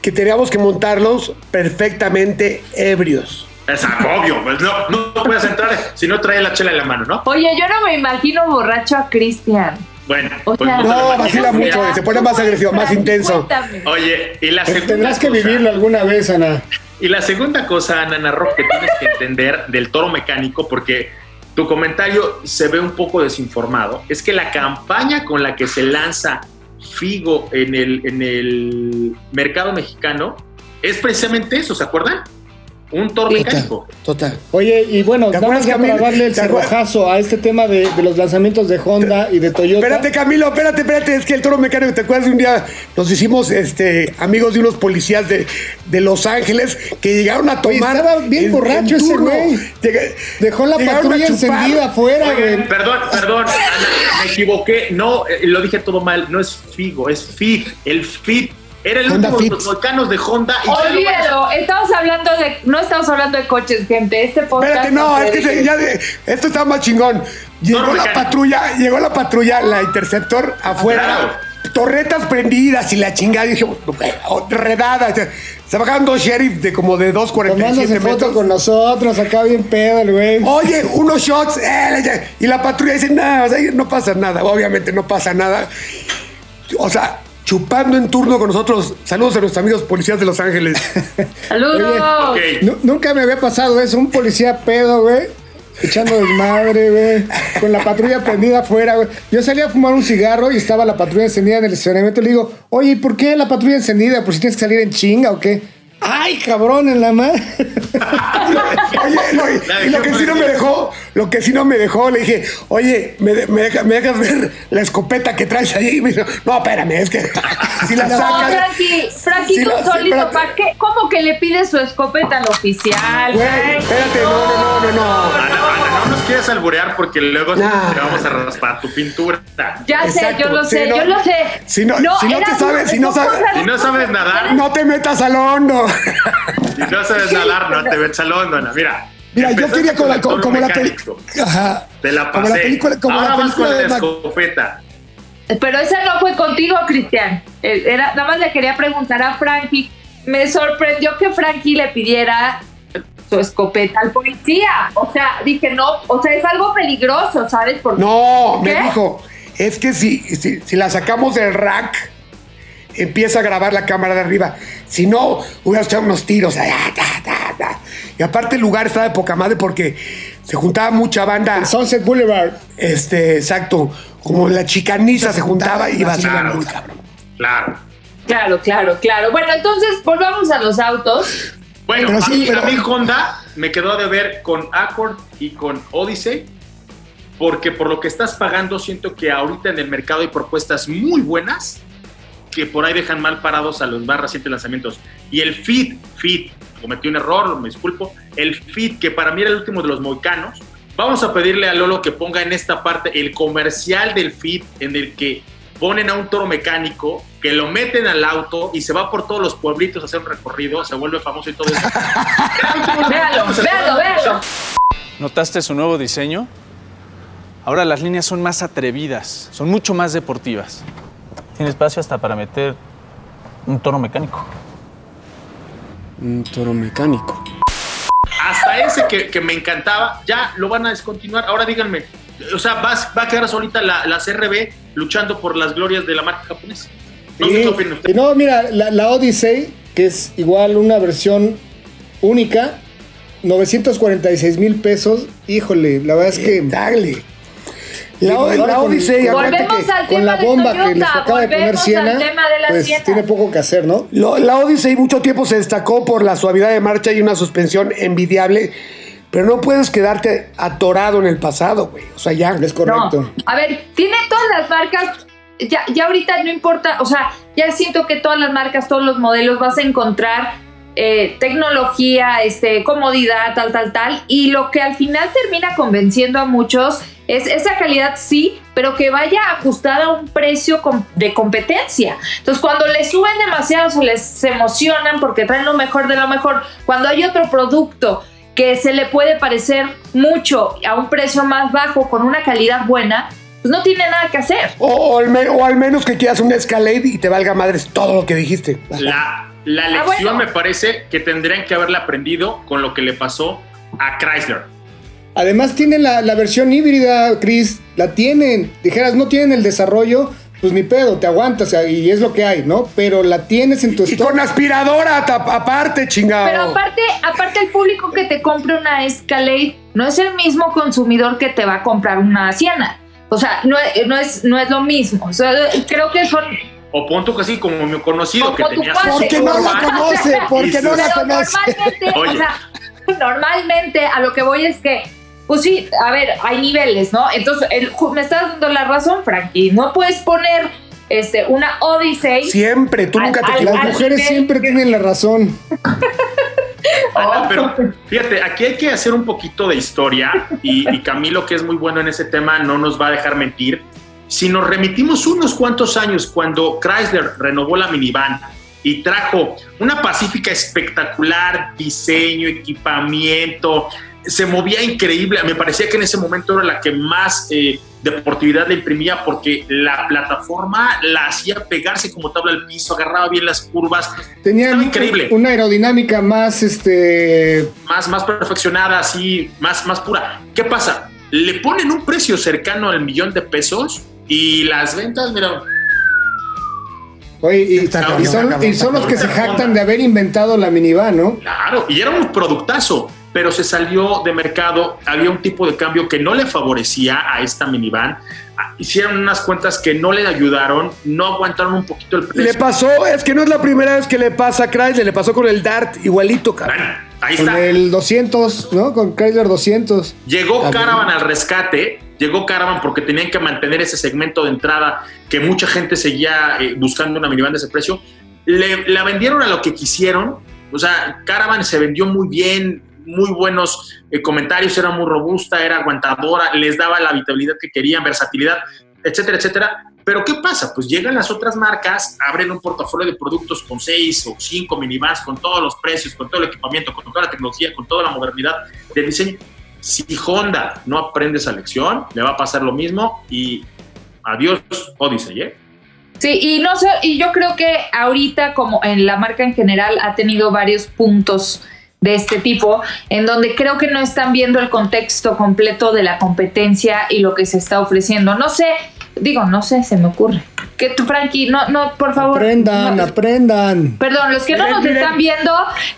S2: Que teníamos que montarlos perfectamente ebrios.
S6: Es obvio, pues no, no puedes entrar si no trae la chela en la mano, ¿no?
S4: Oye, yo no me imagino borracho a Cristian.
S6: Bueno,
S4: O
S6: pues
S4: sea,
S6: no
S2: vacila mucho, se pone más agresivo, más intenso.
S4: Cuéntame.
S6: Oye, y la segunda
S5: Tendrás que
S6: cosa-
S5: vivirlo alguna vez, Ana.
S6: Y la segunda cosa, Nana Rock, que tienes que entender del toro mecánico, porque tu comentario se ve un poco desinformado, es que la campaña con la que se lanza Figo en el, en el mercado mexicano es precisamente eso, ¿se acuerdan? Un toro mecánico.
S2: Total.
S5: Oye, y bueno,
S2: ¿Te
S5: nada más
S2: acuerdas,
S5: ya para
S2: Camilo?
S5: darle el cerrojazo a este tema de, de los lanzamientos de Honda y de Toyota.
S2: Espérate, Camilo, espérate, espérate. Es que el toro mecánico, ¿te acuerdas de un día? Nos hicimos este, amigos de unos policías de, de Los Ángeles que llegaron a
S5: Oye,
S2: tomar.
S5: estaba bien borracho ese güey. Dejó la
S2: a
S5: patrulla encendida afuera, güey.
S6: perdón, perdón, Ana, me equivoqué. No, eh, lo dije todo mal. No es Figo, es FIG. El FIT. Era el
S2: Honda
S6: último de los volcanos de Honda. y
S4: Olvídalo, estamos hablando de, no estamos hablando de coches, gente. Este podcast
S2: Espérate, no, es que se- ya de- esto está más chingón. Llegó la
S6: mecánico.
S2: patrulla, llegó la patrulla, la interceptor afuera,
S6: Claro.
S2: torretas prendidas y la chingada, y dije, redada. Se bajaron dos sheriff de como de 2.47
S5: Tomándose
S2: metros.
S5: foto con nosotros, acá bien pedo el güey.
S2: Oye, unos shots, eh, y la patrulla dice, nada, o sea, no pasa nada, obviamente no pasa nada. O sea, chupando en turno con nosotros. Saludos a nuestros amigos policías de Los Ángeles.
S4: ¡Saludos!
S5: Nunca me había pasado eso, un policía pedo, güey. Echando desmadre, güey. Con la patrulla prendida afuera, güey. Yo salí a fumar un cigarro y estaba la patrulla encendida en el estacionamiento. Le digo, oye, ¿y por qué la patrulla encendida? ¿Por si tienes que salir en chinga o qué? ¡Ay, cabrón, en la madre!
S2: Oye, no, y, y lo que sí no me dejó, lo que sí no me dejó, le dije, oye, ¿me, de- me, deja- me dejas ver la escopeta que traes ahí? Y me dijo, no, espérame, es que si la
S4: No,
S2: sacas.
S4: Frankie, Frankie,
S2: Sí,
S4: tú
S2: no, sí,
S4: solito,
S2: espérate.
S4: ¿para qué? ¿Cómo que le pides su escopeta al oficial?
S2: Güey,
S4: Frankie?
S2: espérate, no, no, no, no, no.
S6: Ana, Ana, no nos quieras alburear porque luego
S2: Nah.
S6: te vamos a raspar tu pintura.
S4: Ya sé,
S2: Exacto,
S4: yo lo
S2: sí,
S4: sé,
S2: no.
S4: yo lo sé.
S2: Si no- si no te sabes, si no sabes-
S6: Si no sabes nadar,
S2: No te metas al hondo.
S6: si no sabes nadar, no te ves al hondo, Ana. Mira.
S2: Mira, yo quería con la,
S6: el
S2: co-
S6: toro
S2: como la
S6: mecánico.
S2: Ajá.
S6: Te la pasé.
S2: Como la película, como
S6: Ahora
S2: la
S6: vas con la
S2: de Mac-
S6: escopeta.
S4: Pero esa no fue contigo, Cristian. Eh, Era, nada más le quería preguntar a Frankie. Me sorprendió que Frankie le pidiera su escopeta al policía. O sea, dije, no, o sea, es algo peligroso, ¿sabes? Porque
S2: No, me dijo, es que si, si, si la sacamos del rack, empieza a grabar la cámara de arriba. Si no, hubiera echado unos tiros. ah, ta, ta. Y aparte el lugar estaba de poca madre porque se juntaba mucha banda.
S5: Sunset Boulevard.
S2: Este, exacto. como la chicaniza se juntaba y iba a
S6: Claro.
S2: muy cabrón.
S6: Claro.
S4: Claro, claro, claro. Bueno, entonces volvamos a los autos.
S6: Bueno,
S2: Pero
S6: a,
S2: sí,
S6: mí,
S2: pero-
S6: a mí Honda me quedó de ver con Accord y con Odyssey, porque por lo que estás pagando, siento que ahorita en el mercado hay propuestas muy buenas que por ahí dejan mal parados a los más recientes lanzamientos. Y el Fit, Fit, cometí un error, me disculpo, el Fit, que para mí era el último de los moicanos, vamos a pedirle a Lolo que ponga en esta parte el comercial del Fit en el que ponen a un toro mecánico, que lo meten al auto y se va por todos los pueblitos a hacer un recorrido, se vuelve famoso y todo eso.
S4: Véalo, véalo, véalo.
S10: ¿Notaste su nuevo diseño? Ahora las líneas son más atrevidas, son mucho más deportivas. Tiene espacio hasta para meter un toro mecánico.
S11: Un toro mecánico.
S6: Hasta ese que, que me encantaba, ya lo van a descontinuar. Ahora díganme, o sea, va, va a quedar solita la, la CRB luchando por las glorias de la marca japonesa. No sé qué
S5: no, mira, la, la Odyssey, que es igual una versión única, 946 mil pesos. Híjole, la verdad es que.
S2: Dale. La, la
S5: con-
S2: Odyssey,
S5: con-
S2: acuérdate
S4: Volvemos
S2: que
S4: al
S5: Con
S4: tema
S5: la
S4: de
S5: bomba que les acaba de poner Siena,
S4: de
S5: pues
S4: Siena.
S5: tiene poco que hacer, ¿no?
S2: lo- la Odyssey mucho tiempo se destacó por la suavidad de marcha y una suspensión envidiable, pero no puedes quedarte atorado en el pasado, güey. O sea, ya.
S5: Es correcto.
S4: No, a ver, tiene todas las marcas. Ya, ya ahorita no importa, o sea, ya siento que todas las marcas, todos los modelos vas a encontrar eh, tecnología, este, comodidad, tal, tal, tal. Y lo que al final termina convenciendo a muchos es esa calidad, sí, pero que vaya ajustada a un precio de competencia. Entonces, cuando le suben demasiado, se les se emocionan porque traen lo mejor de lo mejor. Cuando hay otro producto que se le puede parecer mucho a un precio más bajo con una calidad buena, pues no tiene nada que hacer.
S2: O, o al, me- o al menos que quieras un Escalade y te valga madres todo lo que dijiste.
S6: La, la
S4: Ah,
S6: lección
S4: bueno.
S6: me parece que tendrían que haberla aprendido con lo que le pasó a Chrysler.
S5: Además tienen la, la versión híbrida, Chris. La tienen. Dijeras, no tienen el desarrollo, pues ni pedo, te aguantas y es lo que hay, ¿no? Pero la tienes en tu
S2: Y
S5: stock.
S2: con aspiradora aparte, chingado.
S4: Pero aparte, aparte el público que te compre una Escalade no es el mismo consumidor que te va a comprar una Siena. O sea, no, es- no, es, no es lo mismo. O sea, creo que son...
S6: O pon tú así como mi conocido que tenía
S2: Porque no la conoce, porque
S6: Y
S2: no la conoce.
S4: normalmente, o
S6: Oye.
S4: sea, normalmente a lo que voy es que, pues sí, a ver, hay niveles, ¿no? Entonces, el- me estás dando la razón, Frankie. No puedes poner este, una Odyssey.
S2: Siempre, tú nunca te
S4: Al-
S2: equivocas.
S5: Las
S4: al
S5: mujeres
S4: nivel
S5: siempre tienen la razón.
S6: Ana, pero fíjate, aquí hay que hacer un poquito de historia y, y Camilo, que es muy bueno en ese tema, no nos va a dejar mentir. Si nos remitimos unos cuantos años cuando Chrysler renovó la minivan y trajo una Pacífica espectacular, diseño, equipamiento, se movía increíble. Me parecía que en ese momento era la que más eh, deportividad le imprimía porque la plataforma la hacía pegarse como tabla al piso, agarraba bien las curvas,
S5: Tenían
S6: Estaba increíble.
S5: una aerodinámica más, este,
S6: más, más perfeccionada, así, más, más pura. ¿Qué pasa? Le ponen un precio cercano al millón de pesos y las ventas, mira,
S5: oye, y, son, y son los que se jactan de haber inventado la minivan, ¿no?
S6: claro, y era un productazo, pero se salió de mercado, había un tipo de cambio que no le favorecía a esta minivan. Hicieron unas cuentas que no le ayudaron, no aguantaron un poquito el precio.
S2: Le pasó, es que no es la primera vez que le pasa a Chrysler, le pasó con el Dart, igualito, cabrón.
S6: Bueno, ahí
S5: Con
S6: está.
S5: el 200, ¿no? Con Chrysler 200.
S6: Llegó. Caravan al rescate, llegó Caravan porque tenían que mantener ese segmento de entrada que mucha gente seguía eh, buscando una minivan de ese precio. Le, la vendieron a lo que quisieron, o sea, Caravan se vendió muy bien, muy buenos eh, comentarios, era muy robusta, era aguantadora, les daba la habitabilidad que querían, versatilidad, etcétera, etcétera. Pero ¿qué pasa? Pues llegan las otras marcas, abren un portafolio de productos con seis o cinco minivans, con todos los precios, con todo el equipamiento, con toda la tecnología, con toda la modernidad de diseño. Si Honda no aprende esa lección, le va a pasar lo mismo y adiós Odyssey, ¿eh?
S4: Sí, y no sé, y yo creo que ahorita, como en la marca en general, ha tenido varios puntos de este tipo, en donde creo que no están viendo el contexto completo de la competencia y lo que se está ofreciendo. No sé, digo, no sé, se me ocurre. Que tú, Frankie, no, no, por favor.
S5: Aprendan,
S4: no-
S5: aprendan.
S4: Perdón, los que no nos
S2: miren.
S4: están viendo,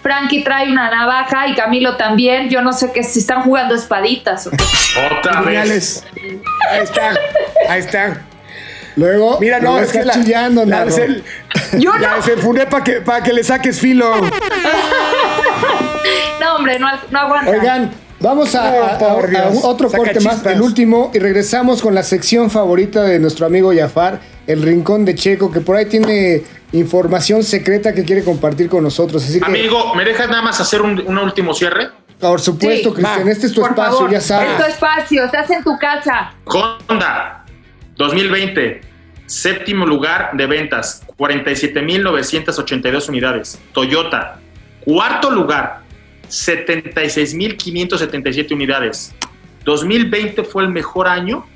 S4: Frankie trae una navaja y Camilo también. Yo no sé qué si están jugando espaditas. o qué.
S6: Otra vez.
S2: Ahí está. Ahí está.
S5: Luego,
S2: Mira, no, es que
S5: está
S2: la,
S5: chillando,
S2: la, se-
S4: Yo
S2: la
S4: no.
S2: desenfundé para que, para que le saques filo.
S4: No, hombre, no, no aguanta.
S5: Oigan, vamos a, un- otro
S2: Saca
S5: corte más, el último, y regresamos con la sección favorita de nuestro amigo Jafar, el Rincón de Checo, que por ahí tiene información secreta que quiere compartir con nosotros. Así que,
S6: Amigo, ¿me dejas nada más hacer un, un último cierre?
S5: por supuesto,
S4: Sí,
S5: Cristian, este es tu
S4: Por
S5: espacio,
S4: favor,
S5: ya sabes.
S4: Es tu espacio, estás en tu casa.
S6: Honda, 2020, séptimo lugar de ventas, 47.982 unidades. Toyota, cuarto lugar, 76.577 unidades. 2020 fue el mejor año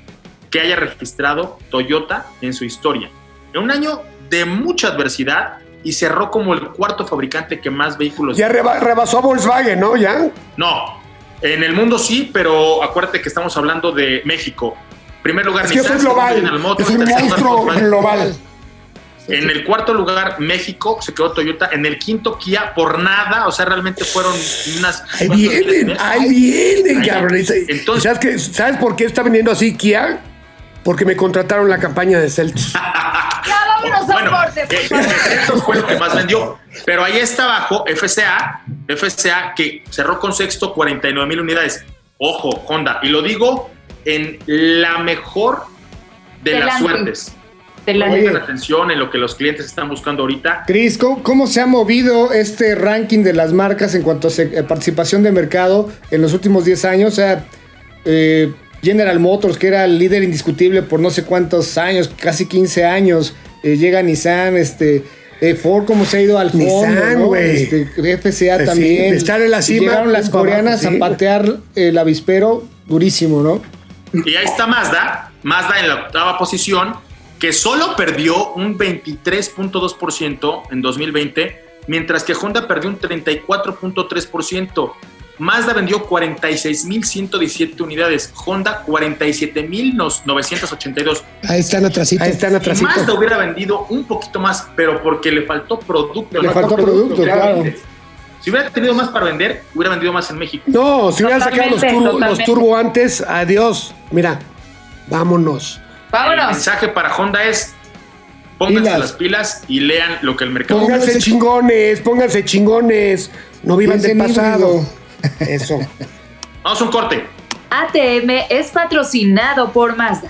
S6: que haya registrado Toyota en su historia. En un año de mucha adversidad y cerró como el cuarto fabricante que más vehículos
S2: Ya reba- rebasó a Volkswagen, ¿no? Ya.
S6: no, en el mundo sí, pero acuérdate que estamos hablando de México. Primer lugar,
S2: Es que yo soy
S6: Nissan,
S2: global. Es un monstruo global.
S6: En el cuarto lugar, México, se quedó Toyota. En el quinto, Kia, por nada. O sea, realmente fueron unas...
S2: Ahí vienen, ahí vienen, cabrón.
S6: Entonces-
S2: ¿sabes, qué? ¿Sabes por qué está vendiendo así Kia? Porque me contrataron la campaña de Celtics.
S4: Ya, vámonos a
S6: Bueno,
S4: por
S6: eh. Esto fue lo que más vendió. Pero ahí está abajo FCA, FCA que cerró con sexto 49 mil unidades. Ojo, Honda. Y lo digo en la mejor de las suertes.
S4: Te la-
S6: atención en lo que los clientes están buscando ahorita.
S5: Cris, ¿cómo, cómo se ha movido este ranking de las marcas en cuanto a eh, participación de mercado en los últimos 10 años? O sea, eh, General Motors, que era el líder indiscutible por no sé cuántos años, casi 15 años, eh, llega Nissan, este, eh, Ford, ¿cómo se ha ido al fondo?
S2: Nissan,
S5: ¿no?
S2: güey.
S5: Este, FCA
S2: Sí,
S5: también.
S2: estar en la cima,
S5: Llegaron las
S2: para
S5: coreanas
S2: abajo, sí.
S5: a patear el avispero durísimo, ¿no?
S6: Y ahí está Mazda, Mazda en la octava posición, que solo perdió un 23.2% en 2020, mientras que Honda perdió un 34.3%. Mazda vendió 46.117 unidades, Honda 47.982.
S2: Ahí están atrasitos. Ahí están
S6: Si Mazda hubiera vendido un poquito más, pero porque le faltó producto.
S5: Le faltó producto, claro.
S6: Si hubiera tenido más para vender, hubiera vendido más en México.
S2: No, si hubieran sacado los turbo antes, adiós. Mira, vámonos.
S6: El mensaje para Honda es pónganse
S2: Pilas.
S6: las pilas y lean lo que el mercado
S2: Pónganse chingones, pónganse chingones. No vivan del pasado. Eso.
S6: Vamos a un corte.
S4: ATM es patrocinado por Mazda.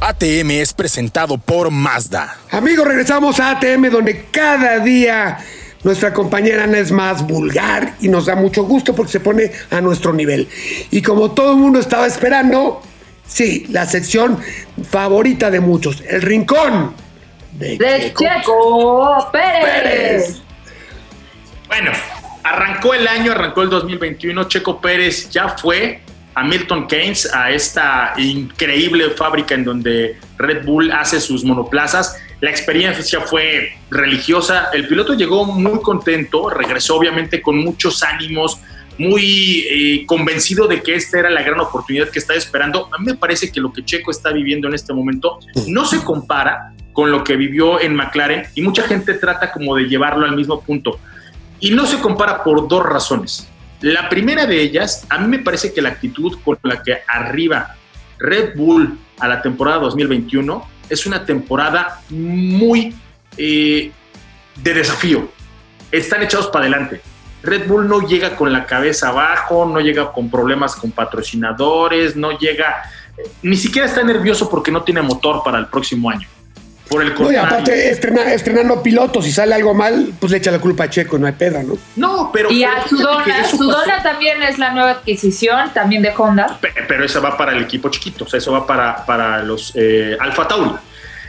S12: ATM es presentado por Mazda.
S2: Amigos, regresamos a ATM donde cada día nuestra compañera Ana es más vulgar y nos da mucho gusto porque se pone a nuestro nivel. Y como todo el mundo estaba esperando, sí, la sección favorita de muchos, el rincón de,
S4: De
S2: Checo.
S4: Pérez.
S6: Bueno, arrancó el año, arrancó el 2021. Checo Pérez ya fue a Milton Keynes, a esta increíble fábrica en donde Red Bull hace sus monoplazas. La experiencia fue religiosa. El piloto llegó muy contento, regresó obviamente con muchos ánimos, muy eh, convencido de que esta era la gran oportunidad que estaba esperando. A mí me parece que lo que Checo está viviendo en este momento no se compara con lo que vivió en McLaren y mucha gente trata como de llevarlo al mismo punto. Y no se compara por dos razones. La primera de ellas, a mí me parece que la actitud con la que arriba Red Bull a la temporada 2021 es una temporada muy eh, de desafío. Están echados para adelante. Red Bull no llega con la cabeza abajo, no llega con problemas con patrocinadores, no llega, eh, ni siquiera está nervioso porque no tiene motor para el próximo año. Por el
S2: No, y
S6: contrario.
S2: aparte, estrena- estrenando pilotos, si sale algo mal, pues le echa la culpa a Checo, no hay pedo, ¿no?
S6: No, pero.
S4: Y
S6: pero
S4: a Sudona, Sudona
S6: pasó.
S4: también es la nueva adquisición, también de Honda.
S6: Pe- Pero eso va para el equipo chiquito, o sea, eso va para, para los eh, Alfa Tauri.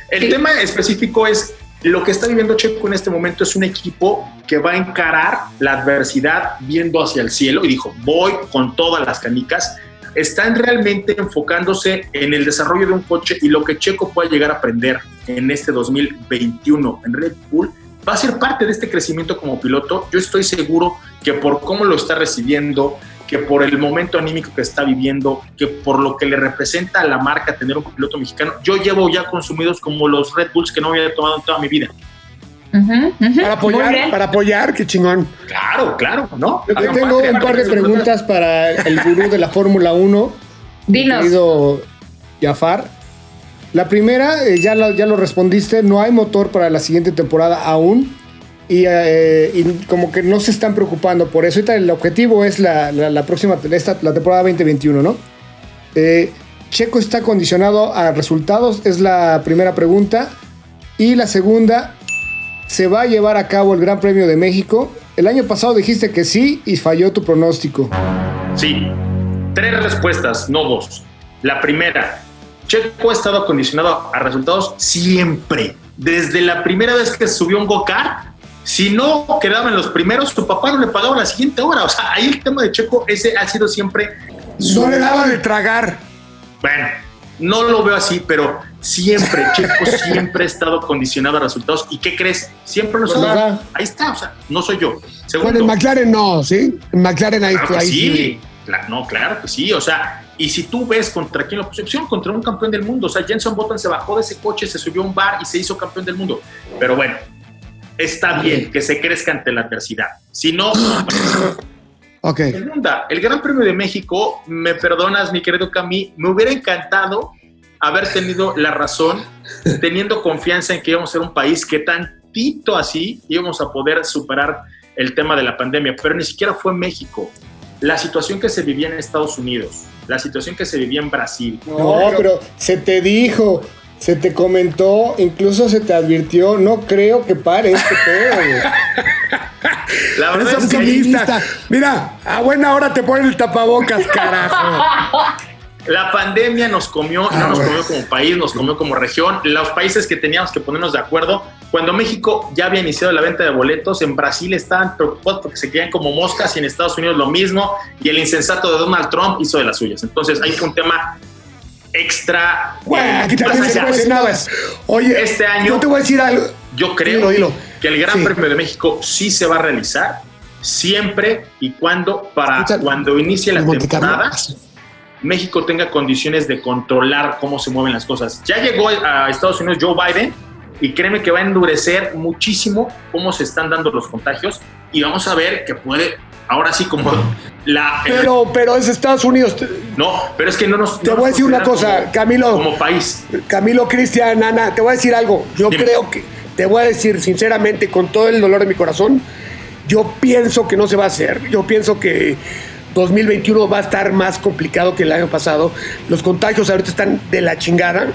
S6: El
S4: Sí.
S6: tema específico es lo que está viviendo Checo en este momento es un equipo que va a encarar la adversidad viendo hacia el cielo y dijo, voy con todas las canicas. Están realmente enfocándose en el desarrollo de un coche y lo que Checo pueda llegar a aprender en este 2021 en Red Bull va a ser parte de este crecimiento como piloto. Yo estoy seguro que por cómo lo está recibiendo, que por el momento anímico que está viviendo, que por lo que le representa a la marca tener un piloto mexicano, yo llevo ya consumidos como los Red Bulls que no había tomado en toda mi vida.
S2: Para apoyar, para apoyar, qué chingón.
S6: Claro, claro, ¿no?
S5: Yo tengo un par de preguntas para el gurú de la Fórmula 1.
S4: Dinos.
S5: Querido Jafar. La primera, eh, ya, lo, ya lo respondiste, no hay motor para la siguiente temporada aún. Y, eh, y como que no se están preocupando por eso. Ahorita el objetivo es la, la, la próxima, esta, la temporada 2021, ¿no? Eh, Checo está condicionado a resultados, es la primera pregunta. Y la segunda, ¿se va a llevar a cabo el Gran Premio de México? El año pasado dijiste que sí y falló tu pronóstico.
S6: Sí, tres respuestas, no dos. La primera, Checo ha estado condicionado a resultados siempre. Desde la primera vez que subió un go-kart, si no quedaba en los primeros, su papá no le pagaba la siguiente hora. O sea, ahí el tema de Checo ese ha sido siempre...
S2: No le daba de tragar.
S6: Bueno, no lo veo así, pero siempre, Checo siempre ha estado condicionado a resultados. ¿Y qué crees? Siempre nos
S2: Pues
S6: da.
S2: nada.
S6: Ahí está, o sea, no soy yo.
S2: Bueno, en McLaren no, ¿sí? En McLaren ahí,
S6: Claro
S2: ahí
S6: sí. No, claro que sí. O sea, y si tú ves contra quién lo pusieron, contra un campeón del mundo. O sea, Jenson Button se bajó de ese coche, se subió a un bar y se hizo campeón del mundo. Pero bueno, está bien que se crezca ante la adversidad. Si no, pasa.
S2: Ok.
S6: Segunda, el Gran Premio de México, me perdonas, mi querido Cami, me hubiera encantado haber tenido la razón, teniendo confianza en que íbamos a ser un país que tantito así íbamos a poder superar el tema de la pandemia, pero ni siquiera fue México. La situación que se vivía en Estados Unidos, la situación que se vivía en Brasil.
S5: No, pero se te dijo, se te comentó, incluso se te advirtió, no creo que pare este pedo.
S6: La verdad es que.
S2: Mira, a buena hora te ponen el tapabocas, carajo.
S6: La pandemia nos comió, no nos comió como país, nos comió como región. Los países que teníamos que ponernos de acuerdo, cuando México ya había iniciado la venta de boletos, en Brasil estaban preocupados porque se quedan como moscas y en Estados Unidos lo mismo, y el insensato de Donald Trump hizo de las suyas. Entonces ahí fue un tema extra.
S2: Bueno, aquí también se
S6: allá.
S2: cuestionaba. Oye,
S6: Este año-
S2: yo te voy a decir algo.
S6: Yo creo
S2: Dilo, dilo.
S6: que el Gran
S2: Sí.
S6: Premio de México sí se va a realizar siempre y cuando para
S2: Escucha,
S6: cuando inicie la temporada México tenga condiciones de controlar cómo se mueven las cosas. Ya llegó a Estados Unidos Joe Biden y créeme que va a endurecer muchísimo cómo se están dando los contagios y vamos a ver que puede, ahora sí como la...
S2: Pero, pero es Estados Unidos.
S6: No, pero es que no nos...
S2: te
S6: no
S2: voy a decir una cosa,
S6: como-
S2: Camilo.
S6: Como país.
S2: Camilo, Cristian, Ana, te voy a decir algo. Yo
S6: Dime.
S2: creo que, te voy a decir sinceramente, con todo el dolor de mi corazón, yo pienso que no se va a hacer. Yo pienso que 2021 va a estar más complicado que el año pasado. Los contagios ahorita están de la chingada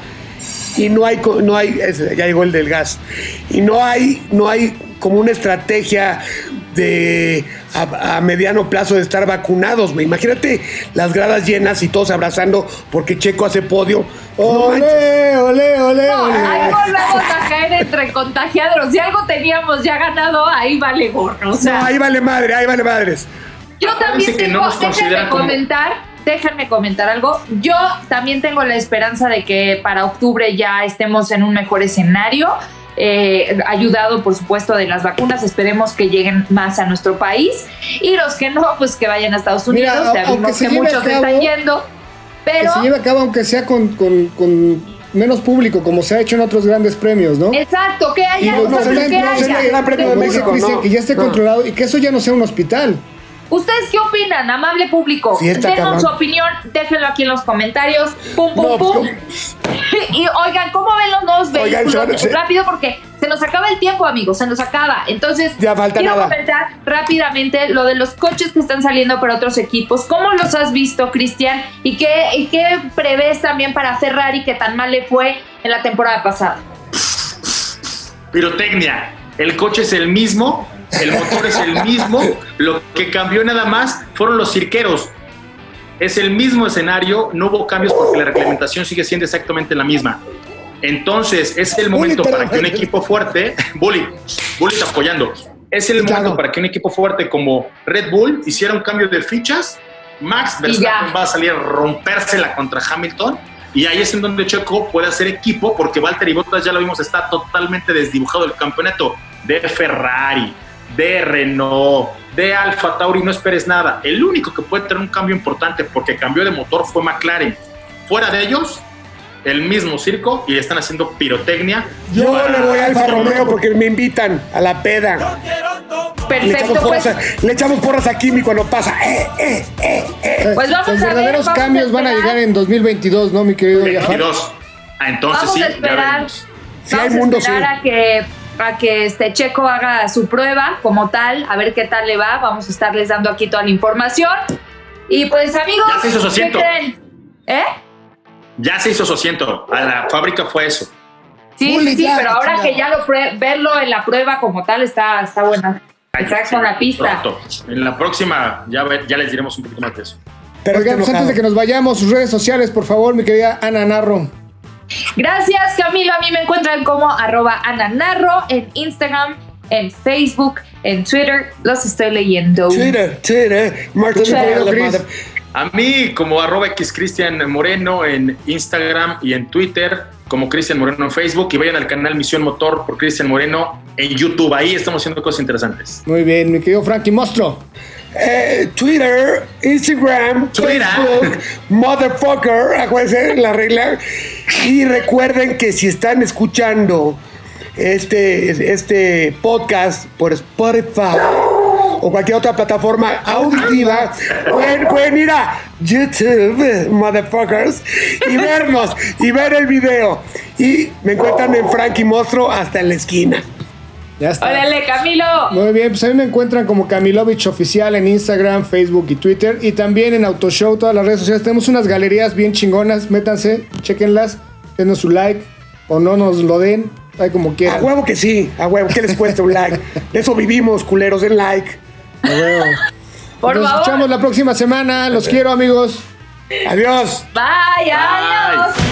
S2: y no hay, co- no hay, ya llegó el del gas, y no hay, no hay como una estrategia de a, a mediano plazo de estar vacunados. güey. Imagínate las gradas llenas y todos abrazando porque Checo hace podio. No.
S5: Ole, ole, ole,
S4: No,
S5: ole.
S4: ahí volvemos a caer entre contagiados. Si algo teníamos ya ganado, ahí vale gorro. O sea,
S2: No, ahí vale madre, ahí vale madres.
S4: Yo también
S6: que
S4: tengo,
S6: no nos
S4: déjenme
S6: como-
S4: comentar, déjenme comentar algo. Yo también tengo la esperanza de que para octubre ya estemos en un mejor escenario. eh, ayudado por supuesto de las vacunas, esperemos que lleguen más a nuestro país y los que no, pues que vayan a Estados
S5: Mira,
S4: Unidos, vimos
S5: se
S4: que muchos
S5: cabo-
S4: están yendo,
S5: Que
S4: pero
S5: se lleve a cabo aunque sea con, con- con menos público, como se ha hecho en otros grandes premios, ¿no?
S4: exacto, que
S5: Y
S4: haya,
S5: no, no
S4: que
S5: no se le-
S4: haya.
S2: Gran Premio de México,
S5: Cristian,
S2: no,
S5: que ya esté
S2: no.
S5: controlado y que eso ya no sea un hospital.
S4: ¿Ustedes qué opinan, amable público?
S2: Sí,
S4: Denos su opinión, déjenlo aquí en los comentarios. Pum, pum,
S2: No, pues,
S4: pum. y oigan, ¿cómo ven los nuevos vehículos?
S2: se-
S4: Rápido, porque se nos acaba el tiempo, amigos, se nos acaba. Entonces,
S2: Ya falta
S4: quiero
S2: nada.
S4: comentar rápidamente lo de los coches que están saliendo para otros equipos. ¿Cómo los has visto, Cristian? ¿Y qué, ¿Y qué prevés también para Ferrari que tan mal le fue en la temporada pasada?
S6: Pirotecnia. El coche es el mismo, el motor es el mismo, lo que cambió nada más fueron los cirqueros. Es el mismo escenario, no hubo cambios porque la reglamentación sigue siendo exactamente la misma. Entonces, es el momento para que un equipo fuerte, Bully, Bully está apoyando, es el momento para que un equipo fuerte como Red Bull hiciera un cambio de fichas Max Verstappen va a salir a rompérsela contra Hamilton. Y ahí es en donde Checo puede hacer equipo, porque Valtteri Bottas, ya lo vimos, está totalmente desdibujado el campeonato de Ferrari, de Renault, de Alfa Tauri. No esperes nada. El único que puede tener un cambio importante porque cambió de motor fue McLaren. Fuera de ellos, el mismo circo y están haciendo pirotecnia.
S2: Yo
S6: para-
S2: le voy a Alfa Romeo porque me invitan a la peda. Le echamos,
S4: Perfecto,
S2: porras
S4: pues,
S2: a, le echamos porras a Kimi cuando pasa. Eh, eh, eh, eh.
S4: Pues vamos
S5: Los
S4: a ver,
S5: verdaderos
S4: a
S5: cambios van a llegar en 2022, ¿no, mi querido Jafar?
S6: 22. Ah, entonces
S4: vamos
S6: sí,
S4: a
S6: ya
S4: esperar.
S2: Si hay mundo,
S4: a esperar
S2: sí.
S4: a que a que este Checo haga su prueba como tal, a ver qué tal le va. Vamos a estarles dando aquí toda la información. Y pues amigos,
S6: Ya se hizo su
S4: ¿qué
S6: asiento.
S4: creen? ¿Eh?
S6: Ya se hizo su asiento. A la fábrica fue eso.
S4: Sí,
S2: Muy
S4: sí, sí, pero ahora que ya lo verlo en la prueba como tal está, está buena. Exacto, en la pista.
S6: Pronto. En la próxima ya, les diremos un poquito más de eso.
S2: Pero
S5: Oigan, pues antes de que nos vayamos, sus redes sociales, por favor, mi querida Ana Narro.
S4: Gracias, Camilo. A mí me encuentran como arroba ananarro en Instagram, en Facebook, en Twitter. Los estoy leyendo.
S2: Twitter, Twitter, Martin
S4: Twitter.
S6: A mí, como arroba X Cristian Moreno en Instagram y en Twitter, como Cristian Moreno en Facebook, y vayan al canal Misión Motor por Cristian Moreno en YouTube. Ahí estamos haciendo cosas interesantes.
S5: Muy bien, mi querido Frankie Mostro.
S2: Eh, Twitter, Instagram,
S6: Twitter.
S2: Facebook, motherfucker, acuérdense la regla. Y recuerden que si están escuchando este, este podcast por Spotify o cualquier otra plataforma auditiva, pueden, pueden ir a YouTube, motherfuckers, y vernos y ver el video. Y me encuentran en Frankie Mostro hasta en la esquina.
S5: Ya está.
S4: Órale, Camilo.
S5: Muy bien, pues a mí me encuentran como Camilovich Oficial en Instagram, Facebook y Twitter. Y también en Autoshow, todas las redes sociales. Tenemos unas galerías bien chingonas. Métanse, chequenlas, denos su like o no nos lo den. Ahí como
S2: A
S5: quieran.
S2: huevo que sí, a huevo, que les cuesta un like. De eso vivimos, culeros, den like.
S5: A huevo.
S4: Por
S5: Nos
S4: favor.
S5: escuchamos la próxima semana. Los quiero, amigos.
S2: Adiós.
S4: Bye, adiós.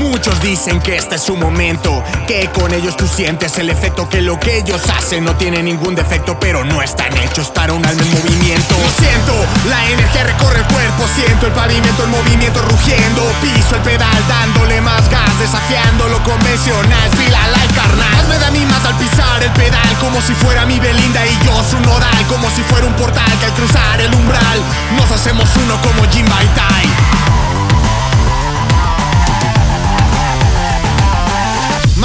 S1: Muchos dicen que este es su momento, que con ellos tú sientes el efecto, que lo que ellos hacen no tiene ningún defecto, pero no están hechos para un alma en movimiento. Lo siento, la energía recorre el cuerpo, siento el pavimento en movimiento rugiendo, piso el pedal dándole más gas, desafiando lo convencional, fila like carnal. Me da mí más al pisar el pedal, como si fuera mi Belinda y yo su nodal, como si fuera un portal que al cruzar el umbral nos hacemos uno como Jim Baitai.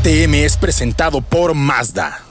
S12: ATM es presentado por Mazda.